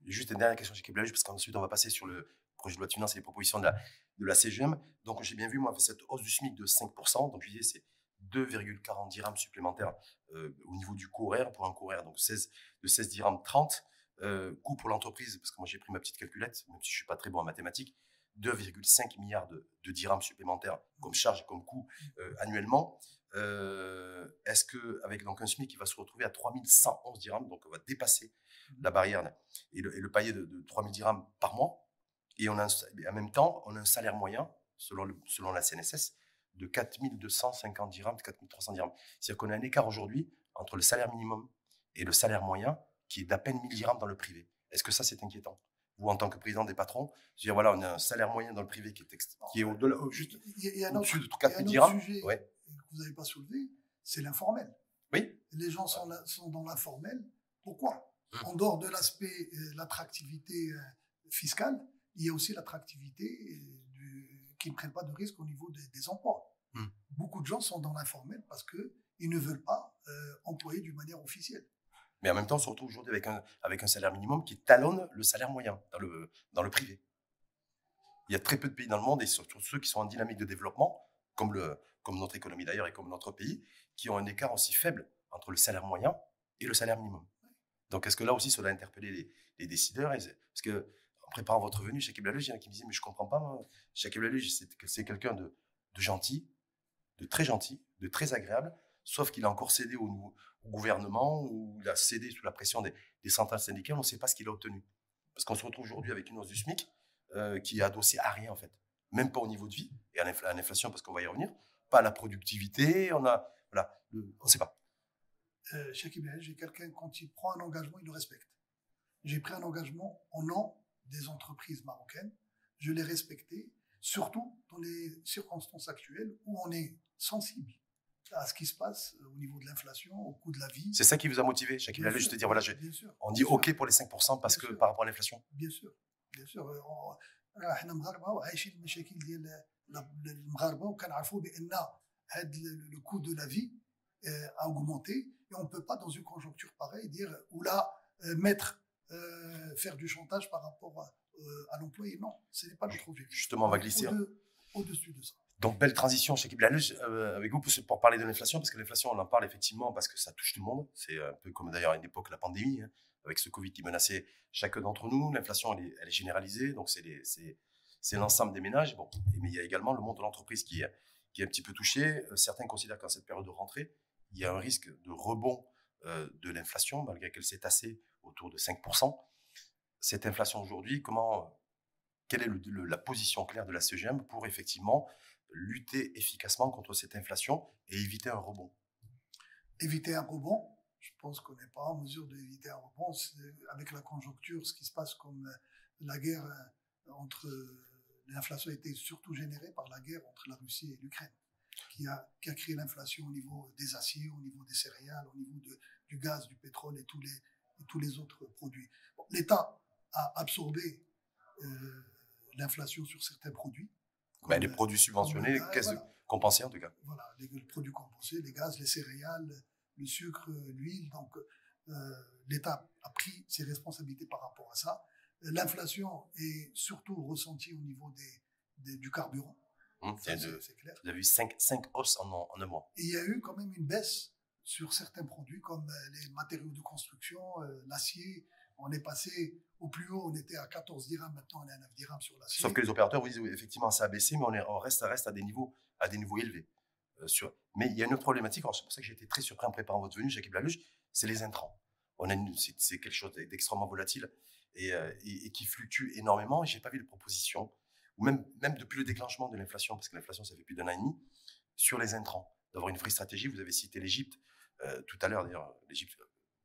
Juste une dernière question chez Keblaluge, parce qu'ensuite on va passer sur le projet de loi de finances et les propositions de la, de la CGM. Donc j'ai bien vu, moi, cette hausse du SMIC de 5%. Donc je disais, c'est 2,40 dirhams supplémentaires euh, au niveau du coût horaire, pour un coût horaire donc 16, de 16 dirhams 30. Euh, coût pour l'entreprise, parce que moi j'ai pris ma petite calculette, même si je ne suis pas très bon en mathématiques, 2,5 milliards de, de dirhams supplémentaires comme charge et comme coût euh, annuellement. Euh, Est-ce qu'avec donc un SMIC qui va se retrouver à 3111 dirhams, donc on va dépasser la barrière et le, et le palier de, de 3000 dirhams par mois, et on a un- en même temps, on a un salaire moyen, selon, le- selon la CNSS, de 4250 dirhams, 4300 dirhams. C'est-à-dire qu'on a un écart aujourd'hui entre le salaire minimum et le salaire moyen qui est d'à peine 1000 dirhams dans le privé. Est-ce que ça, c'est inquiétant? Vous, en tant que président des patrons, je veux dire, voilà, on a un salaire moyen dans le privé qui est, qui est au-delà, au- juste
Il il
au-dessus de
il y a un
4000
autre
dirhams.
sujet
Ouais.
Que vous n'avez pas soulevé, c'est l'informel.
Oui,
Les gens sont, là- sont dans l'informel. Pourquoi?
Hum.
En dehors de l'aspect, euh, l'attractivité euh, fiscale, il y a aussi l'attractivité euh, du- qui ne prennent pas de risques au niveau des, des emplois.
Hum.
Beaucoup de gens sont dans l'informel parce qu'ils ne veulent pas euh, employer d'une manière officielle.
mais en même temps, on se retrouve aujourd'hui avec un, avec un salaire minimum qui talonne le salaire moyen dans le, dans le privé. Il y a très peu de pays dans le monde, et surtout ceux qui sont en dynamique de développement, comme, notre économie d'ailleurs et comme notre pays, qui ont un écart aussi faible entre le salaire moyen et le salaire minimum. Donc est-ce que là aussi, ça doit interpeller les, décideurs Parce que en préparant votre venue, Cheikh Eblaluj, il y en a qui me disaient, mais je comprends pas, moi. Cheikh Eblaluj, c'est que- c'est quelqu'un de, gentil, de très gentil, de très agréable, sauf qu'il a encore cédé au gouvernement ou il a cédé sous la pression des, des centrales syndicales, on ne sait pas ce qu'il a obtenu. Parce qu'on se retrouve aujourd'hui avec une hausse du SMIC euh, qui est adossée à rien en fait. Même pas au niveau de vie et à l'infl- à l'inflation parce qu'on va y revenir, pas à la productivité, on a voilà, le- on ne sait pas.
Euh, Cheikh j'ai quelqu'un, quand il prend un engagement, il le respecte. J'ai pris un engagement au nom des entreprises marocaines. Je l'ai respecté, surtout dans les circonstances actuelles où on est sensible à ce qui se passe au niveau de l'inflation, au coût de la vie.
C'est ça qui vous a motivé, Eblaluj,
sûr,
de dire voilà, je- on dit
sûr,
OK pour les 5% parce
Bien
que
sûr.
par rapport à l'inflation.
bien sûr, bien sûr. euh, on- راه احنا مغاربه وعايشين المشاكل ديال المغاربه وكنعرفوا بان هذا le coût de la vie euh, a augmenté et on ne peut pas dans une conjoncture pareille dire ou là euh, mettre euh, faire du chantage par rapport à, euh, à l'employé non ce n'est pas notre objectif
Justement, on va glisser. hein.
au dessus de ça
Donc, belle transition chez Kiblaluj euh, avec vous pour, pour parler de l'inflation, parce que l'inflation, on en parle effectivement parce que ça touche tout le monde. C'est un peu comme d'ailleurs à une époque la pandémie, hein, avec ce Covid qui menaçait chacun d'entre nous. L'inflation, elle est, généralisée, donc c'est l'ensemble des ménages. Bon, mais il y a également le monde de l'entreprise qui est, un petit peu touché. Euh, Certains considèrent qu'en cette période de rentrée, il y a un risque de rebond euh, de l'inflation, malgré qu'elle s'est tassée autour de 5%. Cette inflation aujourd'hui, comment, quelle est la position claire de la CGM pour effectivement lutter efficacement contre cette inflation et éviter un rebond?
Éviter un rebond? Je pense qu'on n'est pas en mesure d'éviter un rebond. Avec la conjoncture, ce qui se passe comme euh, la guerre euh, entre. euh, L'inflation a été surtout générée par la guerre entre la Russie et l'Ukraine, qui a, qui a créé l'inflation au niveau des aciers, au niveau des céréales, au niveau de- du gaz, du pétrole et tous les, et tous les autres produits. Bon, L'État a absorbé euh, l'inflation sur certains produits.
Ben,
comme,
Les produits subventionnés,
comme le gaz,
caisses
voilà
compensées en tout cas?
voilà, les, les produits compensés, les gaz, les céréales, le sucre, l'huile. Donc, euh, l'État a pris ses responsabilités par rapport à ça. L'inflation est surtout ressentie au niveau des, du carburant.
Hum, c'est clair. Vous avez eu 5, hausses en, en, un mois.
Et il y a eu quand même une baisse sur certains produits comme euh, les matériaux de construction, euh, l'acier. On est passé au plus haut, on était à 14 dirhams, maintenant on est à 9 dirhams sur l'acier.
Sauf que les opérateurs vous disent oui, effectivement ça a baissé, mais on, est, reste, reste à des niveaux, à des niveaux élevés. Euh, sur... Mais il y a une autre problématique, c'est pour ça que j'ai été très surpris en préparant votre venue, Jacques Blaluge, c'est les intrants. On a c'est quelque chose d'extrêmement volatile et, et, qui fluctue énormément. Et j'ai pas vu de proposition, ou même, même depuis le déclenchement de l'inflation, parce que l'inflation ça fait plus d'un an et demi, sur les intrants, d'avoir une vraie stratégie. Vous avez cité l'Égypte. Euh, tout à l'heure, d'ailleurs, l'Égypte,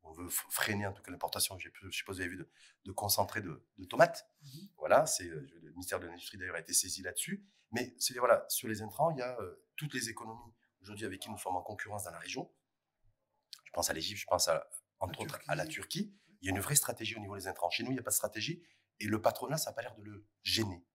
on veut freiner en tout cas l'importation, je suppose vous avez vu, de, de concentré de, tomates. Mhm. Voilà, c'est euh, le ministère de l'Industrie d'ailleurs a été saisi là-dessus. Mais c'est voilà, sur les intrants, il y a euh, toutes les économies aujourd'hui avec qui nous sommes en concurrence dans la région. Je pense à l'Égypte, je pense à, entre autres à la Turquie. Il y a une vraie stratégie au niveau des intrants. Chez nous, il n'y a pas de stratégie et le patronat, ça n'a pas l'air de le gêner.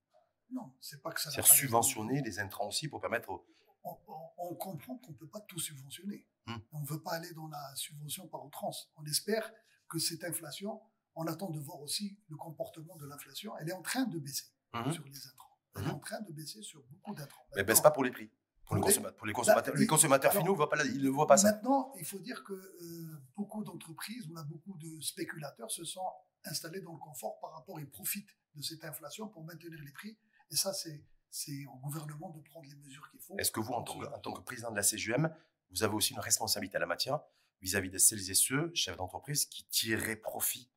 Non, c'est pas que ça.
C'est subventionner les intrants aussi pour permettre aux,
on, comprend qu'on ne peut pas tout subventionner. Hmm. On ne veut pas aller dans la subvention par outrance. On espère que cette inflation, on attend de voir aussi le comportement de l'inflation. Elle est en train de baisser hmm. sur les intrants. Elle est hmm. en train de baisser sur beaucoup d'intrants.
Mais elle baisse pas pour les prix. Pour, les, consommateurs, les consommateurs, les consommateurs finaux, ils ne voient pas ça.
Maintenant, il faut dire que euh, beaucoup d'entreprises, on a beaucoup de spéculateurs se sont installés dans le confort par rapport, ils profitent de cette inflation pour maintenir les prix. Et ça, c'est c'est au gouvernement de prendre les mesures qu'il faut.
Est-ce que vous, en tant que, président de la CGM, vous avez aussi une responsabilité à la matière vis-à-vis de celles et ceux, chefs d'entreprise, qui tireraient profit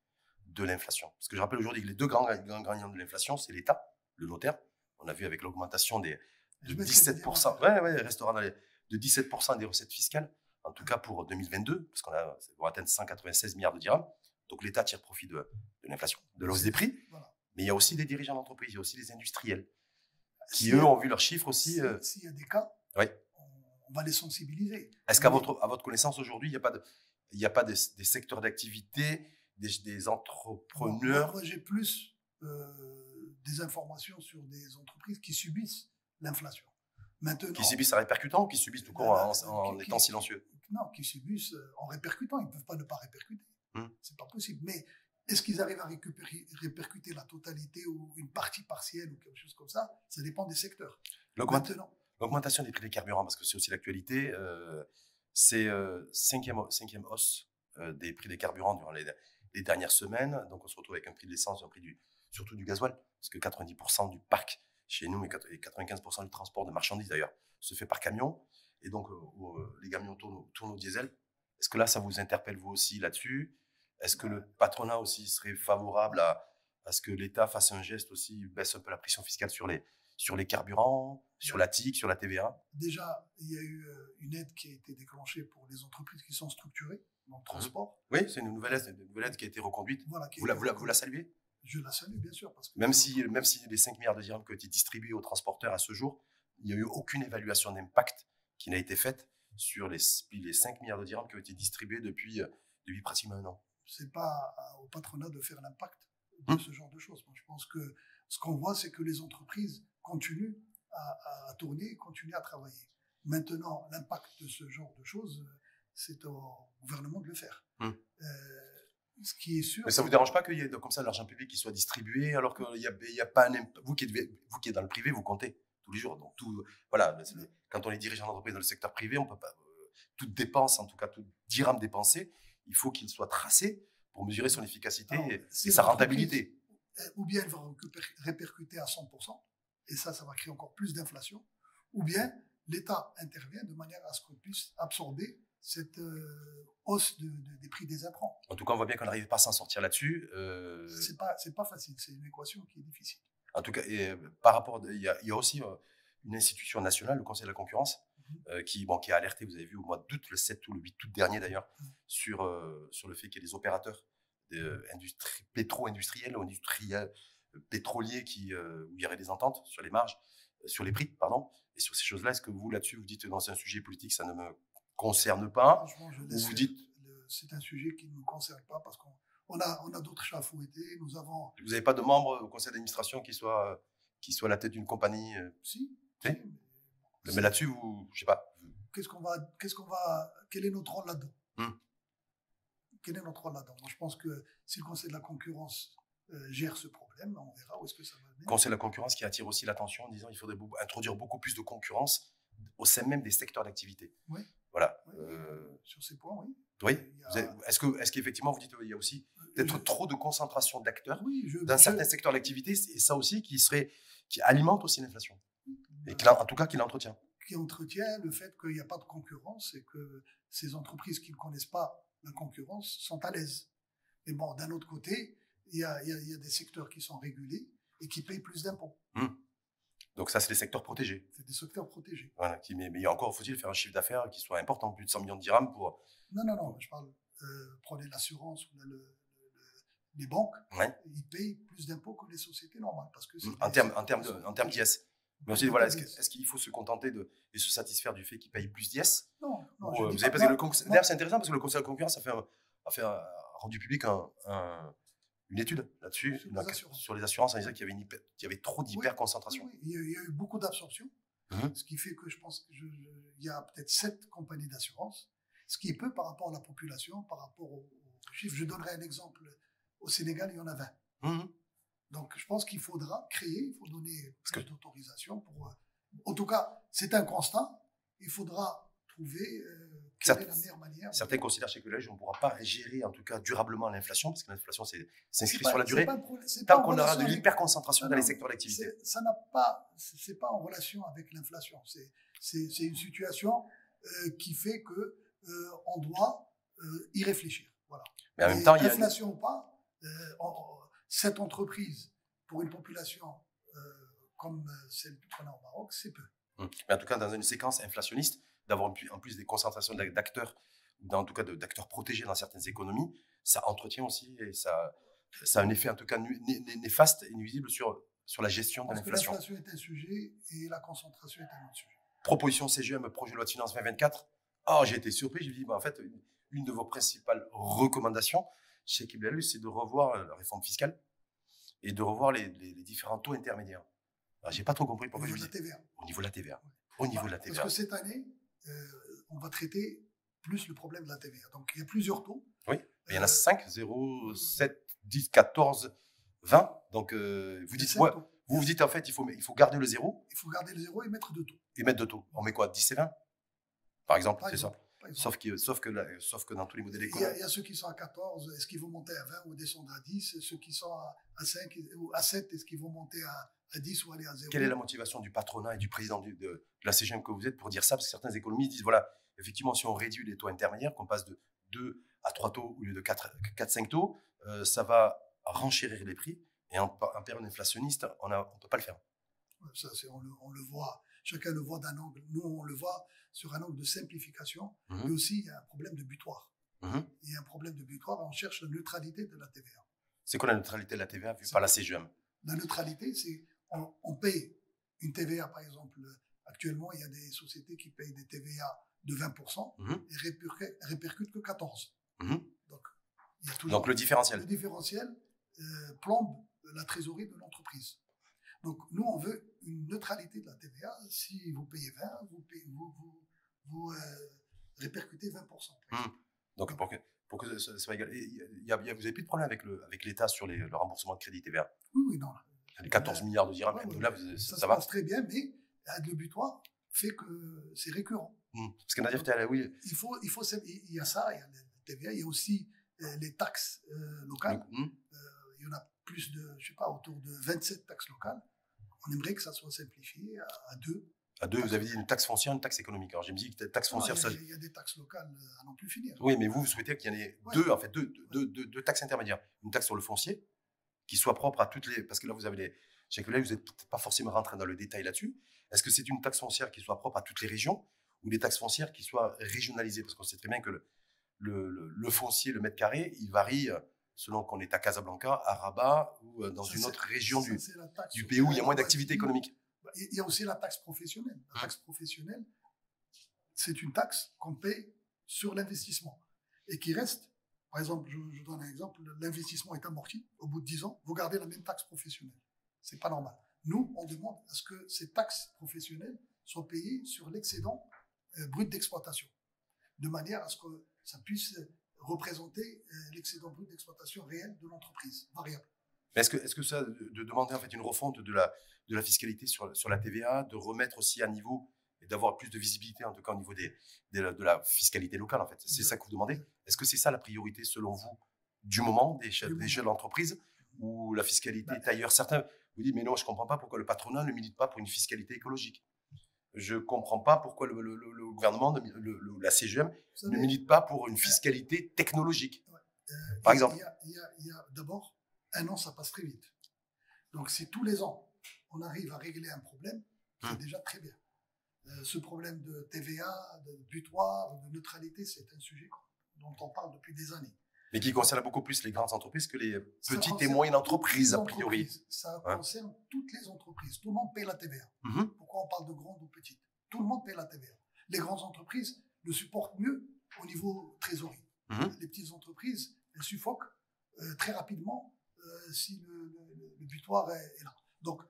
de l'inflation? Parce que je rappelle aujourd'hui que les deux grands, gagnants de l'inflation, c'est l'État, le notaire. On a vu avec l'augmentation des, de 17%, ouais, ouais, restera de 17% des recettes fiscales, en tout cas pour 2022, parce qu'on va atteindre 196 milliards de dirhams. Donc l'État tire profit de, l'inflation, de l'hausse des prix. Mais il y a aussi des dirigeants d'entreprise, il y a aussi des industriels qui eux ont vu leurs chiffres aussi.
Euh, s'il y a des cas,
oui.
on, va les sensibiliser.
Est-ce qu'à votre, à votre connaissance aujourd'hui, il n'y a pas, de, il y a pas des, secteurs d'activité, des, entrepreneurs
Moi, j'ai plus euh, des informations sur des entreprises qui subissent l'inflation.
Maintenant, qui subissent en répercutant ou qui subissent tout court en, étant silencieux?
Non, qui subissent euh, en répercutant. Ils ne peuvent pas ne pas répercuter. Hmm. C'est pas possible. Mais est-ce qu'ils arrivent à récupérer, répercuter la totalité ou une partie partielle ou quelque chose comme ça? Ça dépend des secteurs.
L'augmentation des prix des carburants, parce que c'est aussi l'actualité, euh, c'est euh, cinquième, cinquième hausse euh, des prix des carburants durant les, dernières semaines. Donc on se retrouve avec un prix de l'essence, un prix du, surtout du gasoil, parce que 90% du parc chez nous, mais 95% du transport de marchandises d'ailleurs, se fait par camion. Et donc les camions tournent, tournent au diesel. Est-ce que là, ça vous interpelle vous aussi là-dessus? Est-ce que le patronat aussi serait favorable à, ce que l'État fasse un geste aussi, baisse un peu la pression fiscale sur les, sur les carburants, sur la TIC, sur la TVA?
Déjà, il y a eu euh, une aide qui a été déclenchée pour les entreprises qui sont structurées dans le mmh. transport.
Oui, c'est une nouvelle aide, une nouvelle aide qui a été reconduite. vous, la, vous, la, saluez?
Je la salue, bien sûr. Parce que
même, si, même si les 5 milliards de dirhams qui ont été distribués aux transporteurs à ce jour, il n'y a eu aucune évaluation d'impact qui n'a été faite sur les, les 5 milliards de dirhams qui ont été distribués depuis, euh, depuis pratiquement un an
c'est pas au patronat de faire l'impact de hum. ce genre de choses. je pense que ce qu'on voit, c'est que les entreprises continuent à, tourner, continuent à travailler. Maintenant, l'impact de ce genre de choses, c'est au gouvernement de le faire. Hum. Euh, ce qui est sûr.
Mais ça vous dérange pas qu'il y ait comme ça de l'argent public qui soit distribué alors qu'il n'y a, y a pas un, vous qui êtes, vous qui êtes dans le privé, vous comptez tous les jours. Donc tout, voilà. Quand on est dirigeant d'entreprise dans le secteur privé, on peut pas euh, toute dépense, en tout cas tout dirham dépensé, il faut qu'il soit tracé pour mesurer son efficacité et, sa rentabilité.
Euh, ou bien elle va répercuter à 100%, et ça, ça va créer encore plus d'inflation, ou bien l'État intervient de manière à ce qu'on puisse absorber cette euh, hausse des prix des intrants.
En tout cas, on voit bien qu'on n'arrive pas à s'en sortir là-dessus.
Euh... C'est pas, pas facile, c'est une équation qui est difficile.
En tout cas, et, par rapport, il y, a aussi euh, une institution nationale, le Conseil de la concurrence, euh, qui, bon, qui a alerté, vous avez vu, au mois d'août, le 7 ou le 8 août dernier d'ailleurs, mmh. sur, euh, sur le fait qu'il y a des opérateurs pétro-industriels ou industriels, euh, pétroliers qui, où il y aurait des ententes sur les marges, sur les prix, pardon. Et sur ces choses-là, est-ce que vous, là-dessus, vous dites, dans un sujet politique, ça ne me concerne pas
vous dites... C'est un sujet qui ne nous concerne pas parce qu'on on a, on a d'autres chats à fouetter. Nous avons...
Vous n'avez pas de membres au conseil d'administration qui soit, qui soit à la tête d'une compagnie
Si.
si mais là-dessus, vous, je sais pas.
Qu'est-ce qu'on va, qu'est-ce qu'on va, quel est notre rôle là-dedans? Hmm. Quel est notre rôle là-dedans? Moi, je pense que si le Conseil de la concurrence euh, gère ce problème. On verra où est-ce que ça va mener.
Conseil de la concurrence qui attire aussi l'attention en disant qu'il faudrait introduire beaucoup plus de concurrence au sein même des secteurs d'activité.
Oui.
Voilà. Euh,
Sur ces points, oui.
oui.
Il a-
Est-ce que, est-ce qu'effectivement vous dites qu'il y a aussi peut-être
je-
trop de concentration d'acteurs
oui, je,
dans
je-
certains secteurs d'activité et ça aussi qui serait qui alimente aussi l'inflation et qui, en tout cas qui l'entretient.
qui entretient le fait qu'il n'y a pas de concurrence et que ces entreprises qui ne connaissent pas la concurrence sont à l'aise. Mais bon, d'un autre côté, il y a, il y a- il y a des secteurs qui sont régulés et qui payent plus d'impôts.
Donc ça c'est les secteurs protégés.
C'est des secteurs protégés.
Voilà, qui, mais, mais encore faut-il faire un chiffre d'affaires qui soit important, plus de 100 millions de dirhams pour.
Non, non, non, je parle, euh, prenez l'assurance ou le- le- le- les banques,
Ouais.
ils payent plus d'impôts que les sociétés normales. Parce que
En termes, en termes, en termes d'IS. Mais aussi, voilà, est-ce que- qu'il faut se contenter de, et se satisfaire du fait qu'ils payent plus d'IS?
Non, non,
Ou,
je
euh, Vous avez passé
non,
le D'ailleurs, c'est intéressant parce que le Conseil de la concurrence a fait, un- a fait un- a rendu public un- un- une étude là-dessus,
Sur les assurances.
sur les assurances en disant qu'il y avait, une hyper- qu'il y avait trop d'hyper-concentration.
oui, il, y a, il y a eu beaucoup d'absorption,
Mhm.
ce qui fait que je pense qu'il y a peut-être sept compagnies d'assurance, ce qui est peu par rapport à la population, par rapport aux, aux chiffres. Je donnerai un exemple. Au Sénégal, il y en a 20.
Mhm.
Donc, je pense qu'il faudra créer, il faut donner
Parce
plus
que-
d'autorisation pour. euh, en tout cas, c'est un constat. Il faudra trouver euh, de-
Certains considèrent chez Collège on ne pourra pas gérer en tout cas durablement l'inflation, parce que l'inflation s'inscrit sur la durée, tant qu'on aura de l'hyper-concentration dans les secteurs d'activité.
Ça n'a pas, c'est pas en relation avec l'inflation. C'est, une situation euh, qui fait que euh, on doit euh, y réfléchir. Voilà.
Mais en même temps, il y a
inflation ou pas, cette entreprise pour une population comme celle a au Maroc, c'est peu.
Hum. Mais en tout cas, dans une séquence inflationniste, d'avoir en plus- des concentrations d'ac- d'acteurs, ou en tout cas d'acteurs protégés dans certaines économies, ça entretient aussi et ça, ça a un effet en tout cas nu- né- né- néfaste et nuisible sur, sur la gestion de
Parce
l'inflation.
l'inflation est un sujet et la concentration est un autre sujet.
Proposition CGM, projet de loi de finances 2024. Oh, j'ai été surpris. Je me dis, bah, en fait, une, une de vos principales recommandations chez Kiblalus, c'est de revoir euh, la réforme fiscale et de revoir les, les- les différents taux intermédiaires. Alors, j'ai pas trop compris
Au
pourquoi je
niveau de la. TVA.
Au niveau de la TVA. Au niveau de la
Parce
TVA.
que cette année, on va traiter plus le problème de la TVA. Donc il y a plusieurs taux.
Oui, il y en
Euh,
a 5, 0, 7, 10, 14, 20. Donc, euh, vous dites, ouais, vous vous dites en fait, il faut, il faut garder le zéro
Il faut garder le zéro et mettre deux taux.
et mettre deux taux. On met quoi? 10 et 20 Par exemple, c'est ça. Sauf que, sauf, que sauf que dans tous les modèles
Il y, y a ceux qui sont à 14, est-ce qu'ils vont monter à 20 ou descendre à 10 Ceux qui sont à, à 5 ou à 7, est-ce qu'ils vont monter à, à 10 ou aller à 0
Quelle est la motivation du patronat et du président de, de la CGM que vous êtes pour dire ça? Parce que certains économistes disent voilà, effectivement, si on réduit les taux intermédiaires, qu'on passe de 2 à 3 taux au lieu de 4-5 taux, euh, ça va renchérir les prix. Et en, en période inflationniste, on ne peut pas le faire.
Ça, on, le, on le voit, chacun le voit d'un angle. Nous, on le voit sur un angle de simplification,
Mhm.
mais aussi il y a un problème de butoir.
Mhm.
Il y a un problème de butoir, on cherche la neutralité de la TVA.
C'est quoi la neutralité de la TVA vue par la CGM
La neutralité, c'est on, on paye une TVA, par exemple. Actuellement, il y a des sociétés qui payent des TVA de 20%
Mhm.
et répercutent, répercutent que 14%.
Mhm.
Donc, il y a toujours
Donc le différentiel.
le différentiel euh, plombe la trésorerie de l'entreprise. Donc, nous, on veut une neutralité de la TVA. Si vous payez 20, vous, payez- vous, vous, vous, euh, répercutez 20%.
Mhm. Donc pour que, pour que ça, ça soit égal. Et il y a- il y a- vous n'avez plus de problème avec le- avec l'État sur les- le remboursement de crédit TVA
Oui, oui, non.
Les 14 milliards de dirhams,
Ouais, ouais.
là, vous-
Ça,
ça,
se
va
passe très bien, mais le butoir fait que c'est récurrent.
Mhm. Parce que Nadir Théala, oui,
Il, faut, il, faut, il y a ça, il y a la TVA, il y a aussi euh, les taxes euh, locales. Euh, il y en a plus de, je sais pas, autour de 27 taxes locales. On aimerait que ça soit simplifié à, à deux.
à deux, vous avez dit une taxe foncière, une taxe économique. Alors j'ai me dit que taxe
Non,
foncière
il, y a,
seule.
il y a des taxes locales à n'en plus finir.
Oui, mais vous, vous souhaitez qu'il y en ait
Ouais.
deux, en fait, deux, deux, deux- deux taxes intermédiaires. Une taxe sur le foncier, qui soit propre à toutes les. Parce que là, vous avez les. Je sais que là, vous n'êtes peut-être pas forcément rentré dans le détail là-dessus. Est-ce que c'est une taxe foncière qui soit propre à toutes les régions ou des taxes foncières qui soient régionalisées? Parce qu'on sait très bien que le, le, foncier, le mètre carré, il varie euh, selon qu'on est à Casablanca, à Rabat ou euh, dans
Ça,
une autre région
Ça,
du, du pays où il y a moins d'activité économique.
Il y a aussi la taxe professionnelle. La
Hein.
taxe professionnelle, c'est une taxe qu'on paye sur l'investissement et qui reste. Par exemple, je, donne un exemple, l'investissement est amorti. Au bout de 10 ans, vous gardez la même taxe professionnelle. C'est pas normal. Nous, on demande à ce que ces taxes professionnelles soient payées sur l'excédent euh, brut d'exploitation, de manière à ce que ça puisse représenter euh, l'excédent brut d'exploitation réel de l'entreprise, variable.
Est-ce que, est-ce que ça, de demander en fait une refonte de la, de la fiscalité sur, sur la TVA, de remettre aussi à niveau et d'avoir plus de visibilité, en tout cas au niveau des, des- de la fiscalité locale, en fait. C'est ça que vous demandez Est-ce que c'est ça la priorité, selon vous, du moment, des chefs, des chefs d'entreprise, ou la fiscalité
Bah,
est ailleurs? Certains vous disent, mais non, je ne comprends pas pourquoi le patronat ne milite pas pour une fiscalité écologique. Je ne comprends pas pourquoi le, le- le- le gouvernement, le- la CGM, ne milite pas pour une fiscalité technologique.
euh,
par exemple.
Il y a, il y a- il y a d'abord, un an, ça passe très vite. Donc, si tous les ans, on arrive à régler un problème, c'est
Hum.
déjà très bien. Euh, ce problème de TVA, de butoir, de neutralité, c'est un sujet dont on parle depuis des années.
mais qui concerne beaucoup plus les grandes entreprises que les petites et moyennes entreprises, a priori.
Ça concerne toutes les entreprises. Tout le monde paie la TVA.
Mhm.
Pourquoi on parle de grandes ou petites? Tout le monde paie la TVA. Les grandes entreprises le supportent mieux au niveau trésorerie.
Mhm.
Les petites entreprises, elles suffoquent euh, très rapidement euh, si le, le- le butoir est, est là. Donc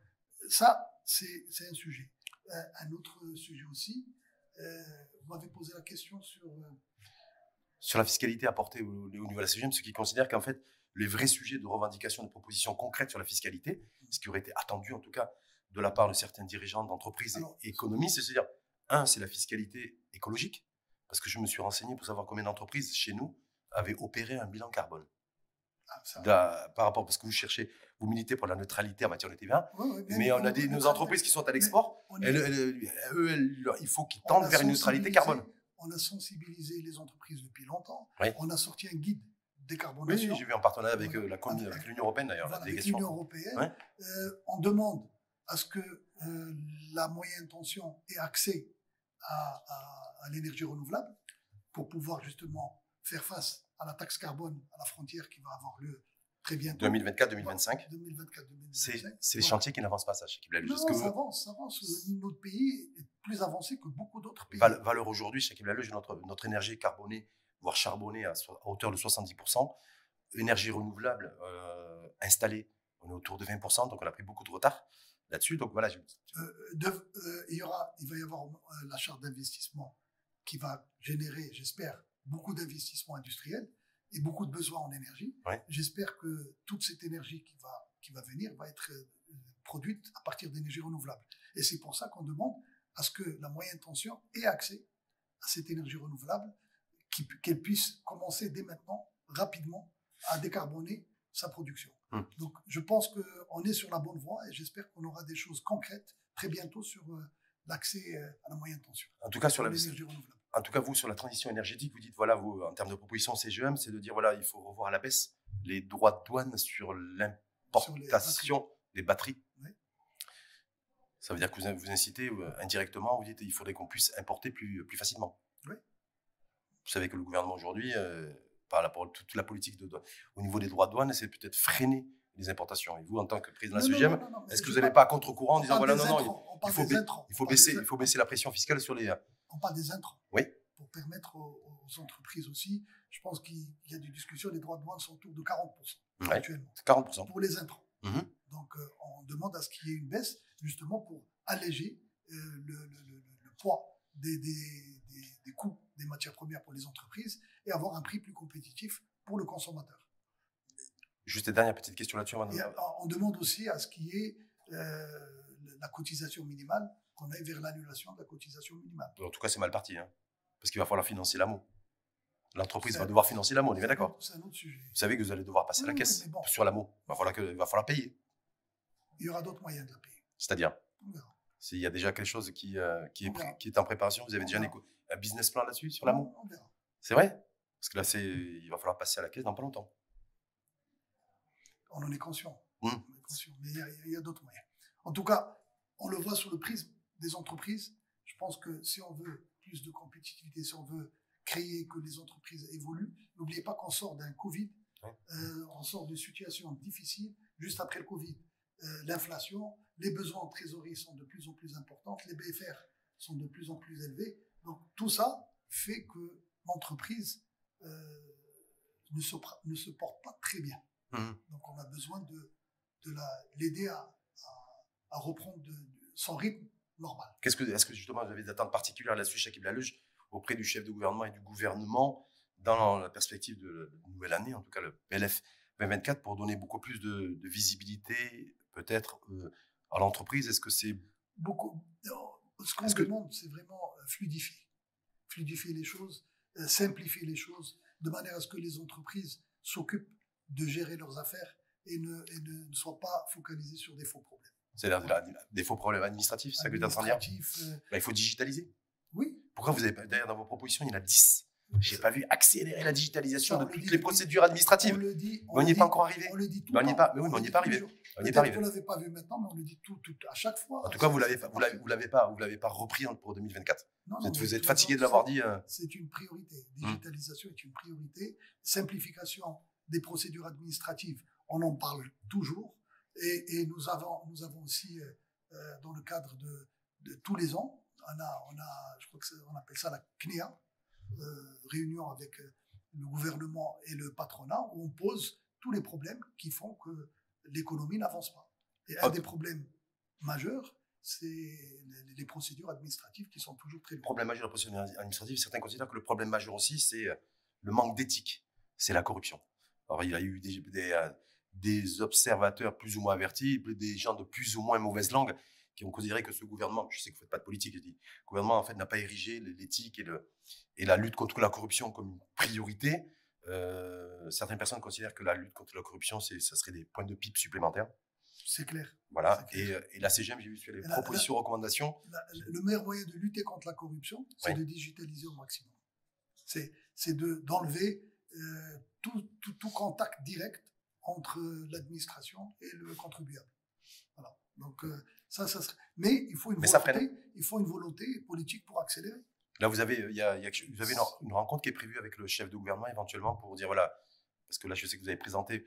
ça, c'est un sujet. Euh, un autre sujet aussi, euh, vous m'avez posé la question sur... euh,
Sur la fiscalité apportée au, au niveau de la CGM, ceux qui considèrent qu'en fait, les vrais sujets de revendication, de propositions concrètes sur la fiscalité, ce qui aurait été attendu en tout cas de la part de certains dirigeants d'entreprises et économistes, c'est-à-dire, un, c'est la fiscalité écologique, parce que je me suis renseigné pour savoir combien d'entreprises chez nous avaient opéré un bilan carbone.
Ah,
par rapport, parce que vous cherchez, vous militez pour la neutralité en matière de TVA,
bien
mais on a des, nos entreprises qui sont à l'export, il faut qu'ils tendent vers une neutralité carbone.
On a sensibilisé les entreprises depuis longtemps.
Oui.
On a sorti un guide
Oui,
décarbonation.
j'ai vu en partenariat avec euh, la
Avec-
l'Union européenne d'ailleurs,
Voilà,
la
avec
délégation.
l'Union européenne.
Ouais.
Euh, on demande à ce que euh, la moyenne tension ait accès à, à- à l'énergie renouvelable pour pouvoir justement faire face à la taxe carbone à la frontière qui va avoir lieu très bientôt.
2024-2025.
2024-2025.
C'est les chantiers qui n'avancent pas, ça, chez Kibla.
Non,
que
ça
vous-
avance, ça avance. Notre pays est plus avancé que beaucoup d'autres pays.
Val- valeur aujourd'hui, chez Kibla notre, notre énergie carbonée, voire charbonnée à, so- à hauteur de 70%, énergie renouvelable euh, installée, on est autour de 20%, donc on a pris beaucoup de retard là-dessus. Donc voilà, je-
Euh, de- euh, il, y aura, il va y avoir la charte d'investissement qui va générer, j'espère, beaucoup d'investissements industriels et beaucoup de besoins en énergie.
Ouais.
J'espère que toute cette énergie qui va, qui va venir va être euh, produite à partir d'énergie renouvelable. Et c'est pour ça qu'on demande à ce que la moyenne tension ait accès à cette énergie renouvelable, qu'elle puisse commencer dès maintenant, rapidement, à décarboner sa production.
Hum.
Donc, je pense qu'on est sur la bonne voie et j'espère qu'on aura des choses concrètes très bientôt sur euh, l'accès euh, à la moyenne tension,
en tout cas sur la,
l'énergie renouvelable.
En tout cas vous sur la transition énergétique, vous dites voilà, vous en termes de proposition CGM, c'est de dire voilà, il faut revoir à la baisse les droits de douane sur l'importation des batteries.
Oui.
Ça veut dire que vous, vous incitez euh, indirectement, vous dites il faudrait qu'on puisse importer plus, plus facilement.
Oui.
Vous savez que le gouvernement aujourd'hui, euh, par rapport à toute la politique de, au niveau des droits de douane, c'est peut-être freiner les importations. Et vous, en tant que président de la
mais
est-ce que vous n'allez pas à contre-courant en disant voilà, non, non, il baisser, faut baisser la pression fiscale sur les.
On parle des intrants.
Oui.
Pour permettre aux, aux entreprises aussi, je pense qu'il y a des discussions, les droits de douane sont autour de 40%
Ouais,
actuellement,
40%.
pour les intrants.
Mhm.
Donc euh, on demande à ce qu'il y ait une baisse, justement pour alléger euh, le, le- le- le poids des, des- des- des coûts des matières premières pour les entreprises et avoir un prix plus compétitif pour le consommateur.
Juste une dernière petite question là-dessus.
Et euh, on demande aussi à ce qu'il y ait euh, la cotisation minimale, qu'on aille vers l'annulation de la cotisation minimale.
En tout cas, c'est mal parti. hein. parce qu'il va falloir financer l'AMO. L'entreprise va devoir financer l'AMO, on est bien d'accord
C'est un autre sujet.
Vous savez que vous allez devoir passer à la
Oui,
caisse
bon.
sur l'AMO. Il va falloir, que, il va falloir payer.
Il y aura d'autres moyens de la payer.
C'est-à-dire, s'il y a déjà quelque chose qui, euh, qui, est, qui en préparation, vous avez
On
déjà un, business plan là-dessus, sur l'AMO
On verra.
C'est vrai? Parce que là, c'est, il va falloir passer à la caisse dans pas longtemps.
On en est conscient.
Mm.
On est conscient. Mais il y a, il y a d'autres moyens. En tout cas, on le voit sous le prisme des entreprises. Je pense que si on veut plus de compétitivité, si on veut créer que les entreprises évoluent, n'oubliez pas qu'on sort d'un Covid, euh, on sort d'une situation difficile juste après le Covid. Euh, L'inflation, les besoins en trésorerie sont de plus en plus importants, les BFR sont de plus en plus élevés. Donc tout ça fait que l'entreprise euh, ne, se, ne se porte pas très bien.
Mhm.
Donc on a besoin de, de la- l'aider à, à- à reprendre de- son rythme normal.
Qu'est-ce que, est-ce que justement vous avez des attentes particulières là-dessus, Chakib Laluge, auprès du chef de gouvernement et du gouvernement dans la perspective de la nouvelle année, en tout cas le PLF 2024 pour donner beaucoup plus de, visibilité, peut-être, euh, à l'entreprise? Est-ce que c'est.
Beaucoup. Ce qu'on demande, c'est vraiment euh, fluidifier. Fluidifier les choses, euh, simplifier les choses, de manière à ce que les entreprises s'occupent de gérer leurs affaires et ne, et ne soient pas focalisées sur des faux problèmes.
C'est-à-dire des faux problèmes administratifs, c'est ça que tu en dire bah, Il faut digitaliser.
Oui.
Pourquoi vous avez d'ailleurs dans vos propositions, il y en a 10 j'ai pas vu accélérer la digitalisation de toutes les procédures administratives. On le dit. On n'y est pas encore arrivé.
On le dit tout.
on n'y est pas. Mais oui, mais on n'y est pas arrivé.
On n'y est pas arrivé. Vous l'avez pas vu maintenant, mais on le dit tout, tout à chaque fois.
En tout cas, vous l'avez, vous l'avez, vous l'avez pas, vous l'avez pas repris pour 2024. Non, vous êtes, vous êtes fatigué de l'avoir dit. Euh.
C'est une priorité. Hum. Digitalisation est une priorité. Simplification des procédures administratives, on en parle toujours. Et, et nous avons, nous avons aussi, euh, euh dans le cadre de, de tous les ans, on a, on a, je crois qu'on appelle ça la CNEA, euh, réunion avec le gouvernement et le patronat où on pose tous les problèmes qui font que l'économie n'avance pas. Et un des problèmes majeurs, c'est les, procédures administratives qui sont toujours très.
Le problème majeur de la procédure administrative, certains considèrent que le problème majeur aussi, c'est le manque d'éthique, c'est la corruption. Alors, il y a eu des, des, des, observateurs plus ou moins avertis, des gens de plus ou moins mauvaise langue qui ont considéré que ce gouvernement, je sais que vous ne faites pas de politique, je dis, le gouvernement en fait n'a pas érigé l'éthique et, et la lutte contre la corruption comme une priorité. Euh, certaines personnes considèrent que la lutte contre la corruption, ça serait des points de pipe supplémentaires.
C'est clair.
Voilà. Et, et, la CGM, j'ai vu sur les propositions, recommandations.
le meilleur moyen de lutter contre la corruption, c'est de digitaliser au maximum. C'est d'enlever euh, tout, tout, tout, contact direct entre l'administration et le contribuable. Voilà. Donc, euh, ça, ça serait... Mais il faut une volonté, il faut une volonté politique pour accélérer.
Là, vous avez, il y a, vous avez une, rencontre qui est prévue avec le chef de gouvernement éventuellement pour dire voilà, parce que là, je sais que vous avez présenté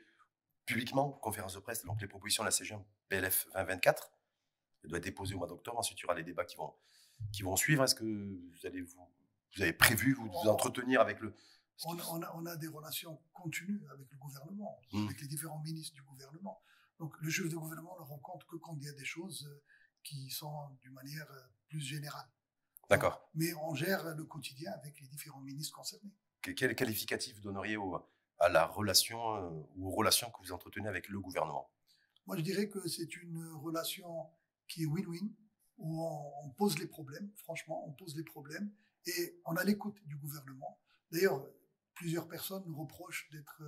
publiquement, conférence de presse, donc les propositions de la CGM PLF 2024. Elle doit être déposée au mois d'octobre. Ensuite, il y aura les débats qui vont, qui vont suivre. Est-ce que vous allez vous, vous avez prévu vous, vous entretenir avec le.
On a, on, a, des relations continues avec le gouvernement, mmh. avec les différents ministres du gouvernement. Donc le chef de gouvernement ne rend compte que quand il y a des choses euh, qui sont d'une manière euh, plus générale.
D'accord.
Mais on gère le quotidien avec les différents ministres concernés.
Quel qualificatif donneriez à la relation euh, ou aux relations que vous entretenez avec le gouvernement?
Moi, je dirais que c'est une relation qui est win-win, où on, pose les problèmes, franchement, on pose les problèmes, et on a l'écoute du gouvernement. D'ailleurs, plusieurs personnes nous reprochent d'être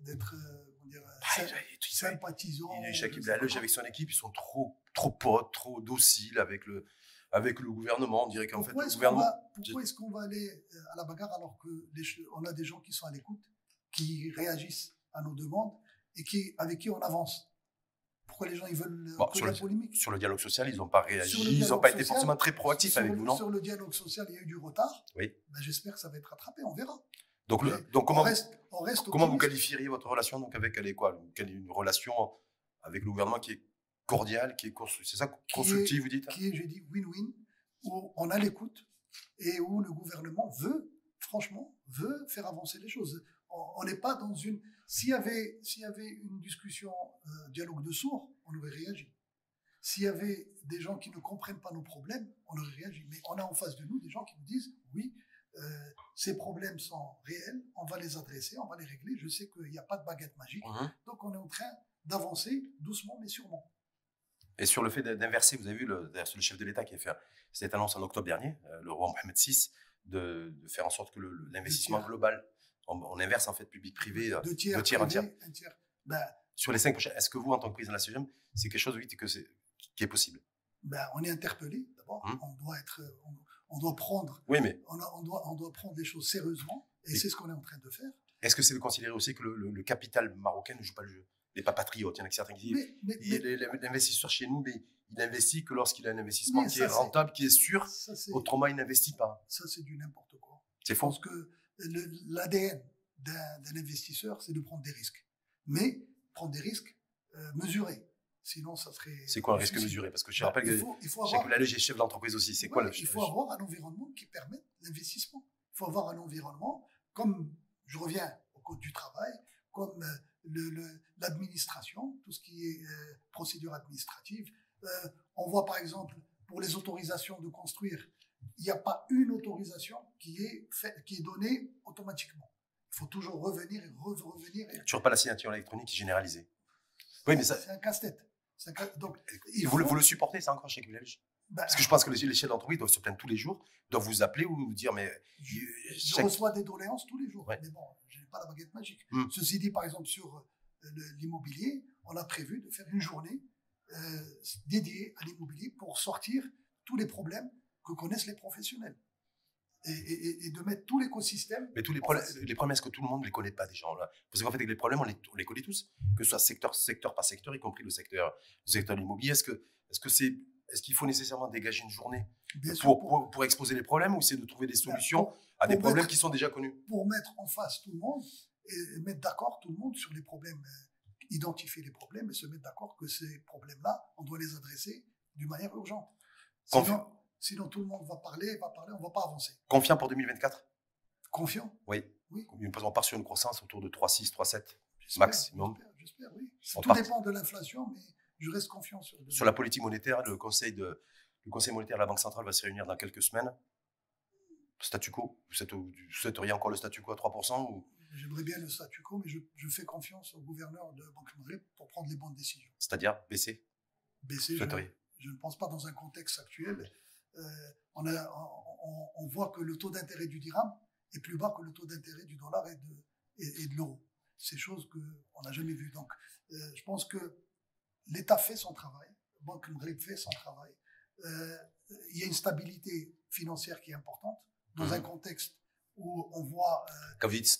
d'être euh, ah, sympathisant.
avec son équipe, ils sont trop, trop potes, trop dociles avec le, avec le gouvernement. On dirait qu'en fait, le gouvernement.
pourquoi est-ce qu'on va aller euh, à la bagarre alors qu'on a des gens qui sont à l'écoute, qui réagissent à nos demandes et qui, avec qui on avance? Pourquoi les gens ils veulent
bon, sur,
la
le,
polémique?
sur le dialogue social, ils n'ont pas réagi, ils n'ont pas été forcément très proactifs avec nous, non?
Sur le dialogue social, il y a eu du retard.
Oui.
Ben, J'espère que ça va être rattrapé, on verra.
Donc, donc comment, comment vous qualifieriez votre relation donc avec elle est quoi? Une relation avec le gouvernement qui est cordiale, qui est c'est ça? Constructive, vous dites?
Qui est, je dis, win-win, où on a l'écoute et où le gouvernement veut, franchement, veut faire avancer les choses. On n'est pas dans une. S'il y avait, s'il y avait une discussion, euh, dialogue de sourds, on aurait réagi. S'il y avait des gens qui ne comprennent pas nos problèmes, on aurait réagi. Mais on a en face de nous des gens qui nous disent oui, euh, ces problèmes sont réels, on va les adresser, on va les régler. Je sais qu'il n'y a pas de baguette magique, mhm. donc on est en train d'avancer doucement mais sûrement.
Et sur le fait d'inverser, vous avez vu le, le chef de l'État qui a fait cette annonce en octobre dernier, euh, le roi Mohamed VI, de, faire en sorte que l'investissement global, on, inverse en fait public-privé,
deux tiers, tiers, un tiers. Un tiers.
Ben, sur les cinq prochains, est-ce que vous, en tant que président de la CGM, c'est quelque chose oui, que qui est possible?
ben, On est interpellé, d'abord. Hum. On doit être on doit prendre,
oui, mais...
on, doit, on doit prendre les choses sérieusement, et, c'est ce qu'on est en train de faire.
Est-ce que c'est de considérer aussi que le, capital marocain ne joue pas le jeu? Il n'est pas patriote. Il y en a certains qui disent l'investisseur chez nous, mais il investit que lorsqu'il a un investissement qui est rentable, qui est sûr. autrement, il n'investit pas.
Ça, c'est du n'importe quoi.
C'est faux.
Parce que l'ADN d'un investisseur, c'est de prendre des risques. Mais prendre des risques euh, mesurés. Sinon, ça serait.
C'est quoi un risque mesuré Parce que je bah, rappelle que, il faut avoir, que chef d'entreprise aussi. C'est quoi le
Il faut avoir un environnement qui permette l'investissement. Il faut avoir un environnement, comme je reviens au code du travail, comme euh, l'administration, tout ce qui est euh, procédure administrative. Euh, on voit par exemple, pour les autorisations de construire, il n'y a pas une autorisation qui est, fait, qui est donnée automatiquement. Il faut toujours revenir et re- revenir. et-
Toujours pas la signature électronique généralisée. Oui, mais ça,
C'est un casse-tête. Donc,
vous, le-
faut-
vous le supportez, ça encore chez Kibelage
ben,
Parce que je pense que les, les chefs d'entreprise doivent se plaindre tous les jours, doivent vous appeler ou vous dire, mais
je, je
chaque-
reçois des doléances tous les jours.
Ouais.
Mais bon, je n'ai pas la baguette magique.
Hmm.
Ceci dit, par exemple, sur euh, l'immobilier, on a prévu de faire une journée euh, dédiée à l'immobilier pour sortir tous les problèmes que connaissent les professionnels. Et, et- et- et de mettre tout l'écosystème.
Mais tous les problèmes, les problèmes, est-ce que tout le monde ne les connaît pas déjà là Parce qu'en fait, les problèmes, on les, on les connaît tous, que ce soit secteur, secteur par secteur, y compris le secteur, le secteur de l'immobilier. Est-ce que, est-ce que c'est, est-ce qu'il faut nécessairement dégager une journée pour,
pour-
pour, pour exposer les problèmes ou c'est de trouver des solutions
pour-
à des problèmes qui sont déjà connus?
Pour mettre en face tout le monde et mettre d'accord tout le monde sur les problèmes, euh, identifier les problèmes et se mettre d'accord que ces problèmes-là, on doit les adresser d'une manière urgente. Sinon, sinon tout le monde va parler, va parler, on va pas avancer.
Confiant pour 2024
Confiant?
Oui.
Oui.
On part sur une croissance autour de 3,6, 3,7
J'espère,
Maximum.
J'espère, j'espère, oui.
On
Tout
part-
dépend de l'inflation, mais je reste confiant sur. le-
Sur la politique monétaire, le conseil, de, le conseil monétaire de la Banque centrale va se réunir dans quelques semaines. Statu quo, vous souhaiteriez encore le statu quo à 3% ou,
J'aimerais bien le statu quo, mais je, je fais confiance au gouverneur de Banque Mondiale pour prendre les bonnes décisions.
c'est-à-dire baisser?
Baisser, je ne pense pas dans un contexte actuel. Euh, on, a, on, on- on voit que le taux d'intérêt du dirham est plus bas que le taux d'intérêt du dollar et de, et, et de l'euro. C'est chose qu'on n'a jamais vues. Donc, euh, je pense que l'État fait son travail, Banque Mondiale fait son travail. Euh, il y a une stabilité financière qui est importante dans
Mhm.
un contexte où on voit euh,
Quand vous dites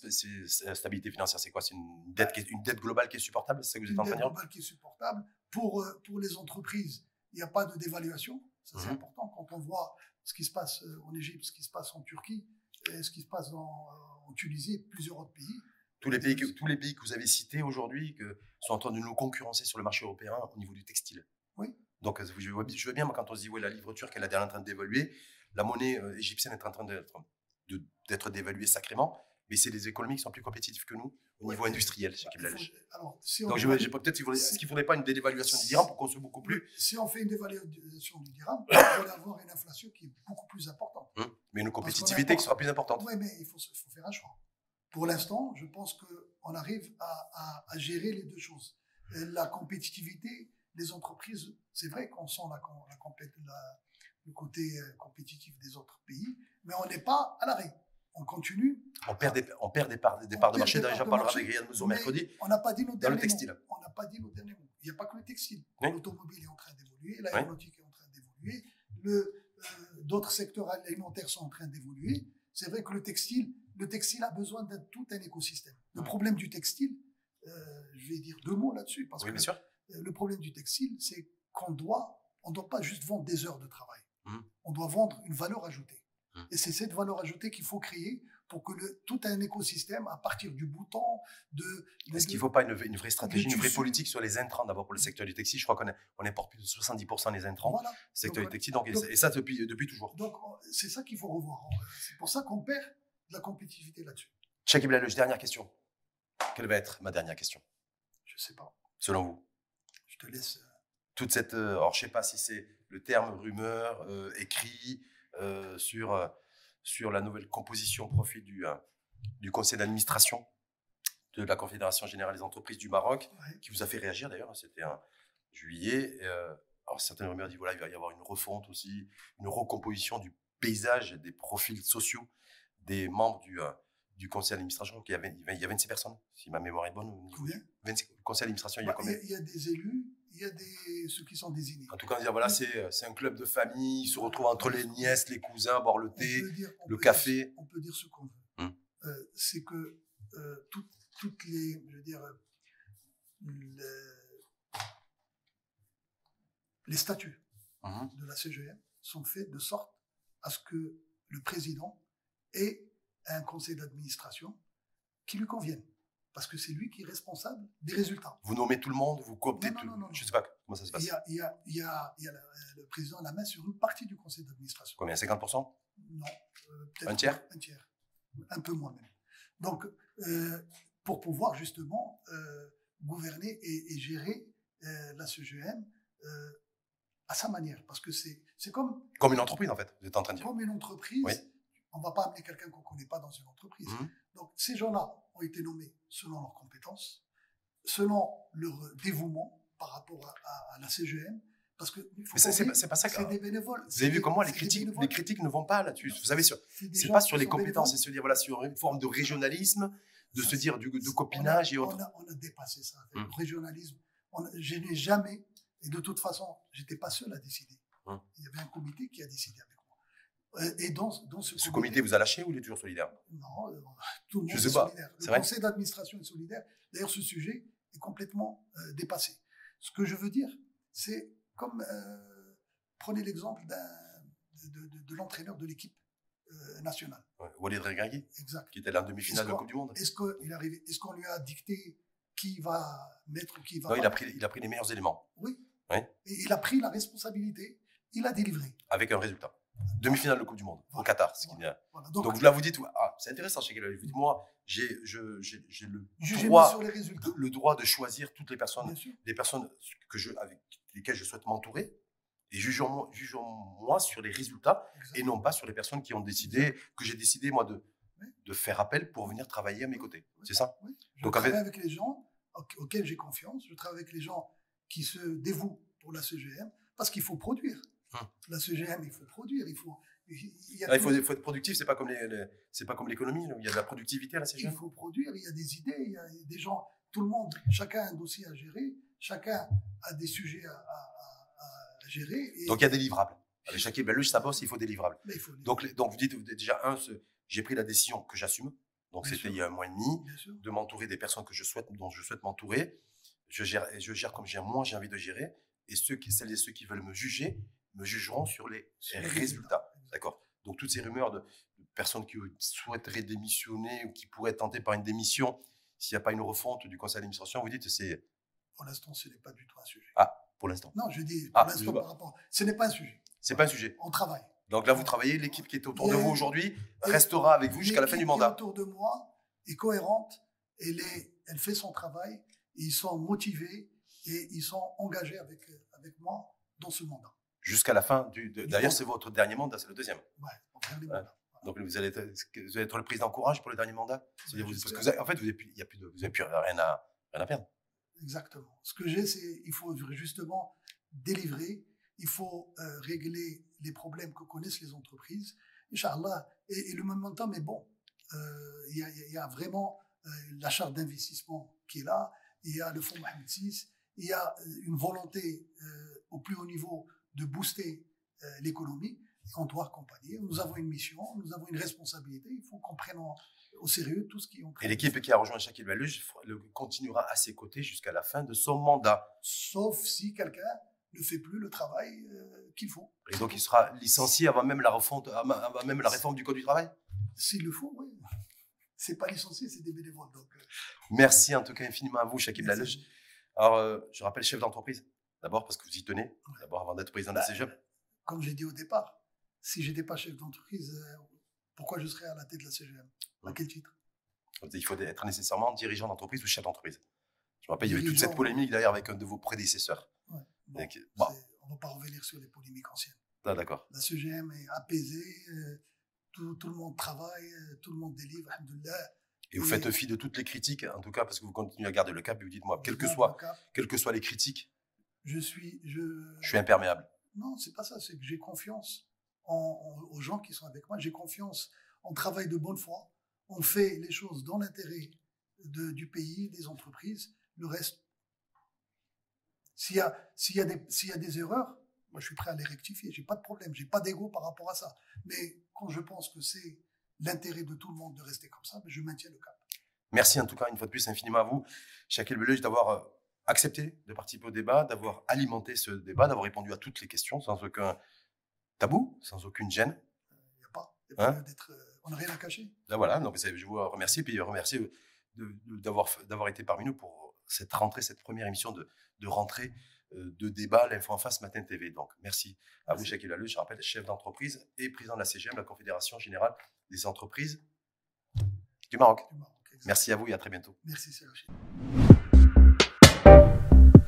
la stabilité financière, c'est quoi? C'est une dette, qui est- une dette globale qui est supportable C'est ça que vous êtes
une
en train
dette
de dire?
globale qui est supportable. Pour, pour les entreprises, il n'y a pas de dévaluation. Ça, c'est
Mhm.
important. Quand on voit ce qui se passe euh, en Égypte, ce qui se passe en Turquie, et ce qui se passe dans, euh, en Tunisie et plusieurs autres pays.
tous les, pays que, tous les pays que vous avez cités aujourd'hui que sont en train de nous concurrencer sur le marché européen au niveau du textile.
Oui.
Donc, euh, je vois, je veux bien, moi, quand on se dit, ouais, la livre turque, elle est en train d'évoluer, la monnaie euh, égyptienne est en train d'être dévaluée sacrément, mais c'est des économies qui sont plus compétitives que nous au niveau industriel
Il faut-
Lèche.
alors, si on,
Donc, je, je- peut-être, il
si-
est-ce qu'il ne faudrait pas une dévaluation du dirham pour qu'on soit beaucoup plus?
Si on fait une dévaluation du dirham, on va avoir une inflation qui est beaucoup plus importante.
Hum, mais une compétitivité qui sera plus importante.
Oui, mais il faut, se- faut faire un choix. Pour l'instant, je pense qu'on arrive à, à- à gérer les deux choses. Euh, La compétitivité des entreprises, c'est vrai qu'on sent la, la la- le côté euh, compétitif des autres pays, mais on n'est pas à l'arrêt. On continue.
On perd des, on perd des parts, des
On
parts de marché. j'en
de
parlera avec Riyad
mais
mercredi.
On n'a pas dit
Dans le textile.
On n'a pas dit nos derniers mots. Il n'y a pas que le textile.
Oui.
L'automobile est en train d'évoluer, l'aéronautique est en train d'évoluer, euh, d'autres secteurs alimentaires sont en train d'évoluer. C'est vrai que le textile, le textile a besoin d'un tout un écosystème. Le problème du textile, euh, je vais dire deux mots là-dessus, parce
Oui,
que
bien sûr.
euh, le problème du textile, c'est qu'on doit, on doit pas juste vendre des heures de travail.
Mhm.
On doit vendre une valeur ajoutée.
Mhm.
Et c'est cette valeur ajoutée qu'il faut créer pour que le, tout un écosystème, à partir du bouton, de, de-
Est-ce qu'il ne faut pas une, une vraie stratégie, une vraie politique sur les intrants d'abord pour le secteur du textile Je crois qu'on on importe plus de 70% des intrants,
voilà.
secteur
Donc,
du textile, donc, et-
donc-
et ça depuis, depuis toujours.
Donc, on- c'est ça qu'il faut revoir. C'est pour ça qu'on perd de la compétitivité là-dessus.
Chakib Lalouche, dernière question. Quelle va être ma dernière question,
Je sais pas.
selon vous?
Je te laisse. euh,
Toute cette. euh, alors, je ne sais pas si c'est le terme rumeur, euh, écrit, euh, sur, euh, sur la nouvelle composition profil du, euh, du conseil d'administration de la Confédération Générale des Entreprises du Maroc,
ouais.
qui vous a fait réagir d'ailleurs, c'était en juillet. euh, alors certaines rumeurs disent voilà, il va y avoir une refonte aussi, une recomposition du paysage des profils sociaux des membres du, euh, du conseil d'administration. Il y, avait, il y a 26 personnes, si ma mémoire est bonne.
Combien?
Du 26 le conseil d'administration, il y a
Bah, Il
combien
y, il y a des élus, il y a des, ceux qui sont désignés.
En tout cas, on dit voilà, c'est euh, c'est un club de famille, ils se retrouvent entre les nièces, les cousins, boire le thé.
dire-
le café.
dire- on peut dire ce qu'on veut.
Hum.
Euh, c'est que euh, toutes- toutes les, je veux dire, le- les statuts
Mhm.
de la CGM sont faits de sorte à ce que le président ait un conseil d'administration qui lui convienne. Parce que c'est lui qui est responsable des résultats.
Vous nommez tout le monde, vous cooptez
Non, non,
tout.
non, non,
Je
non.
sais pas comment ça se
Il
passe.
y a, il y a- il y a- il y a la- le président a la main sur une partie du conseil d'administration.
Combien 50%
Non, euh, peut-être
Un tiers?
Un tiers. Un peu moins même. Donc, euh, pour pouvoir justement euh, gouverner et, et gérer la CGM à sa manière. Parce que c'est c'est comme,
Comme une entreprise, en fait, vous êtes en train de dire.
comme une entreprise.
Oui.
On ne va pas amener quelqu'un qu'on ne connaît pas dans une entreprise.
Mhm.
Donc ces gens-là ont été nommés selon leurs compétences, selon leur dévouement par rapport à, la CGM. Parce que
c'est pas, ça.
C'est des bénévoles.
Vous avez vu comment les critiques, les critiques ne vont pas là-dessus. Vous savez, c'est pas sur les compétences, c'est se dire voilà sur une forme de régionalisme, de se dire du, de copinage et autres.
On a, dépassé ça. Le hum. régionalisme, je n'ai jamais, et de toute façon, j'étais pas seul à décider. Hum. Il y avait un comité qui a décidé avec et dans, dans ce,
ce comité, vous a lâché ou il est toujours solidaire?
Non, euh, tout le monde est solidaire. Le conseil d'administration est solidaire. D'ailleurs, ce sujet est complètement euh, dépassé. Ce que je veux dire, c'est comme prenez l'exemple de, l'entraîneur de l'équipe nationale.
Walid Regragui, qui était là en demi-finale de la Coupe du Monde.
Est-ce qu'on est qu'on lui a dicté qui va mettre, qui va.
Non, il a, pris, il a pris les meilleurs éléments.
Oui. Et il a pris la responsabilité, il a délivré.
Avec un résultat. Demi-finale de Coupe du Monde, au Qatar. Donc, là, vous dites, ah, c'est intéressant, chez Vous dites, moi, j'ai le droit, sur les résultats. le droit de choisir toutes les personnes, les personnes que je, avec lesquelles je souhaite m'entourer. Et jugeons-moi jugeons moi sur les résultats et non pas sur les personnes qui ont décidé, que j'ai décidé, moi, de, de faire appel pour venir travailler à mes côtés. C'est ça
oui. Je Donc, travaille avec... les gens auxquels j'ai confiance. Je travaille avec les gens qui se dévouent pour la CGM parce qu'il faut produire. La CGM, il faut produire. Il faut,
il, ah, il, faut, être productif. C'est pas comme les, c'est pas comme l'économie. Il y a de la productivité à la CGM.
Il faut produire. Il y a des idées. Il y a des gens. Tout le monde. Chacun a un dossier à gérer. Chacun a des sujets à, à, gérer.
Donc il y a des livrables. Avec chaque Belge, ça bosse. Il faut des livrables. donc, donc vous dites déjà un, j'ai pris la décision que j'assume. Donc c'était il y a un mois et demi de m'entourer des personnes que je souhaite, dont je souhaite m'entourer. Je gère, je gère comme j'ai moi j'ai envie de gérer. Et ceux qui, celles et ceux qui veulent me juger me jugeront sur les, résultats. D'accord? Donc toutes ces rumeurs de, personnes qui souhaiteraient démissionner ou qui pourraient tenter par une démission s'il n'y a pas une refonte du conseil d'administration, vous dites c'est.
Pour l'instant, ce n'est pas du tout un sujet.
Ah, pour l'instant.
Non, je dis pour ah, l'instant par rapport. Ce n'est pas un sujet.
C'est pas un sujet.
On travaille.
Donc là, vous travaillez, l'équipe qui est autour de vous aujourd'hui restera avec vous jusqu'à la fin du mandat.
L'équipe autour de moi est cohérente, elle, est, elle fait son travail, ils sont motivés et ils sont engagés avec, avec moi dans ce mandat.
Jusqu'à la fin du. D'ailleurs, c'est votre dernier mandat, c'est le deuxième.
Ouais.
Donc vous allez, être, vous allez être le président courage pour le dernier mandat? Vous, Parce que vous en fait, vous n'avez plus, rien, à, rien à perdre.
Exactement. Ce que j'ai, c'est il faut justement délivrer il faut euh, régler les problèmes que connaissent les entreprises. Inch'Allah, et, et le momentum est bon. Euh, il y, a vraiment euh, la charte d'investissement qui est là, il y a le fonds Mohamed VI, il y a une volonté au plus haut niveau de booster l'économie. On doit accompagner. Nous avons une mission, nous avons une responsabilité. Il faut qu'on prenne au sérieux tout ce qui est
Et l'équipe qui a rejoint Shakil Baluj continuera à ses côtés jusqu'à la fin de son mandat.
Sauf si quelqu'un ne fait plus le travail euh, qu'il faut.
Et donc il sera licencié avant même la refonte, avant même la réforme du code du travail?
S'il le faut, oui. C'est pas licencié, c'est des bénévoles. Donc, euh.
Merci en tout cas infiniment à vous, Shakib Lalej. Alors, euh, je rappelle chef d'entreprise, d'abord parce que vous y tenez, d'abord avant d'être président de la bah, CGM.
Comme j'ai dit au départ, si j'étais pas chef d'entreprise, pourquoi je serais à la tête de la CGM À quel titre?
Il faut être nécessairement dirigeant d'entreprise ou chef d'entreprise. Je me rappelle, il y avait toute cette polémique d'ailleurs avec un de vos prédécesseurs.
On ne va pas revenir sur les polémiques anciennes.
Ah, d'accord.
La CGM est apaisée, euh, tout, le monde travaille, euh, tout le monde délivre,
Et vous faites fi de toutes les critiques, en tout cas, parce que vous continuez à garder le cap et vous dites, moi, que, quelles que soient les critiques,
je suis, je,
je suis imperméable.
Non, c'est pas ça, c'est que j'ai confiance aux gens qui sont avec moi, j'ai confiance, on travaille de bonne foi, on fait les choses dans l'intérêt du pays, des entreprises, le reste, s'il y, a, s'il, y a des, s'il y a des erreurs, moi je suis prêt à les rectifier. J'ai pas de problème, j'ai pas d'ego par rapport à ça. Mais quand je pense que c'est l'intérêt de tout le monde de rester comme ça, ben, je maintiens le cap.
Merci en tout cas une fois de plus infiniment à vous, Shaquille Beleuge, d'avoir euh, accepté de participer au débat, d'avoir alimenté ce débat, d'avoir répondu à toutes les questions sans aucun tabou, sans aucune gêne.
Il n'y a pas. Hein euh, on n'a rien à cacher.
Ben voilà, donc je vous remercie, puis remercier d'avoir, d'avoir été parmi nous pour cette rentrée, cette première émission de, de rentrée euh, de débat, l'info en face Matin TV. Donc, merci à vous, Jacques Laleu, je rappelle, chef d'entreprise et président de la CGM, la Confédération Générale des Entreprises du Maroc. merci à vous et à très bientôt.
Merci, Serge.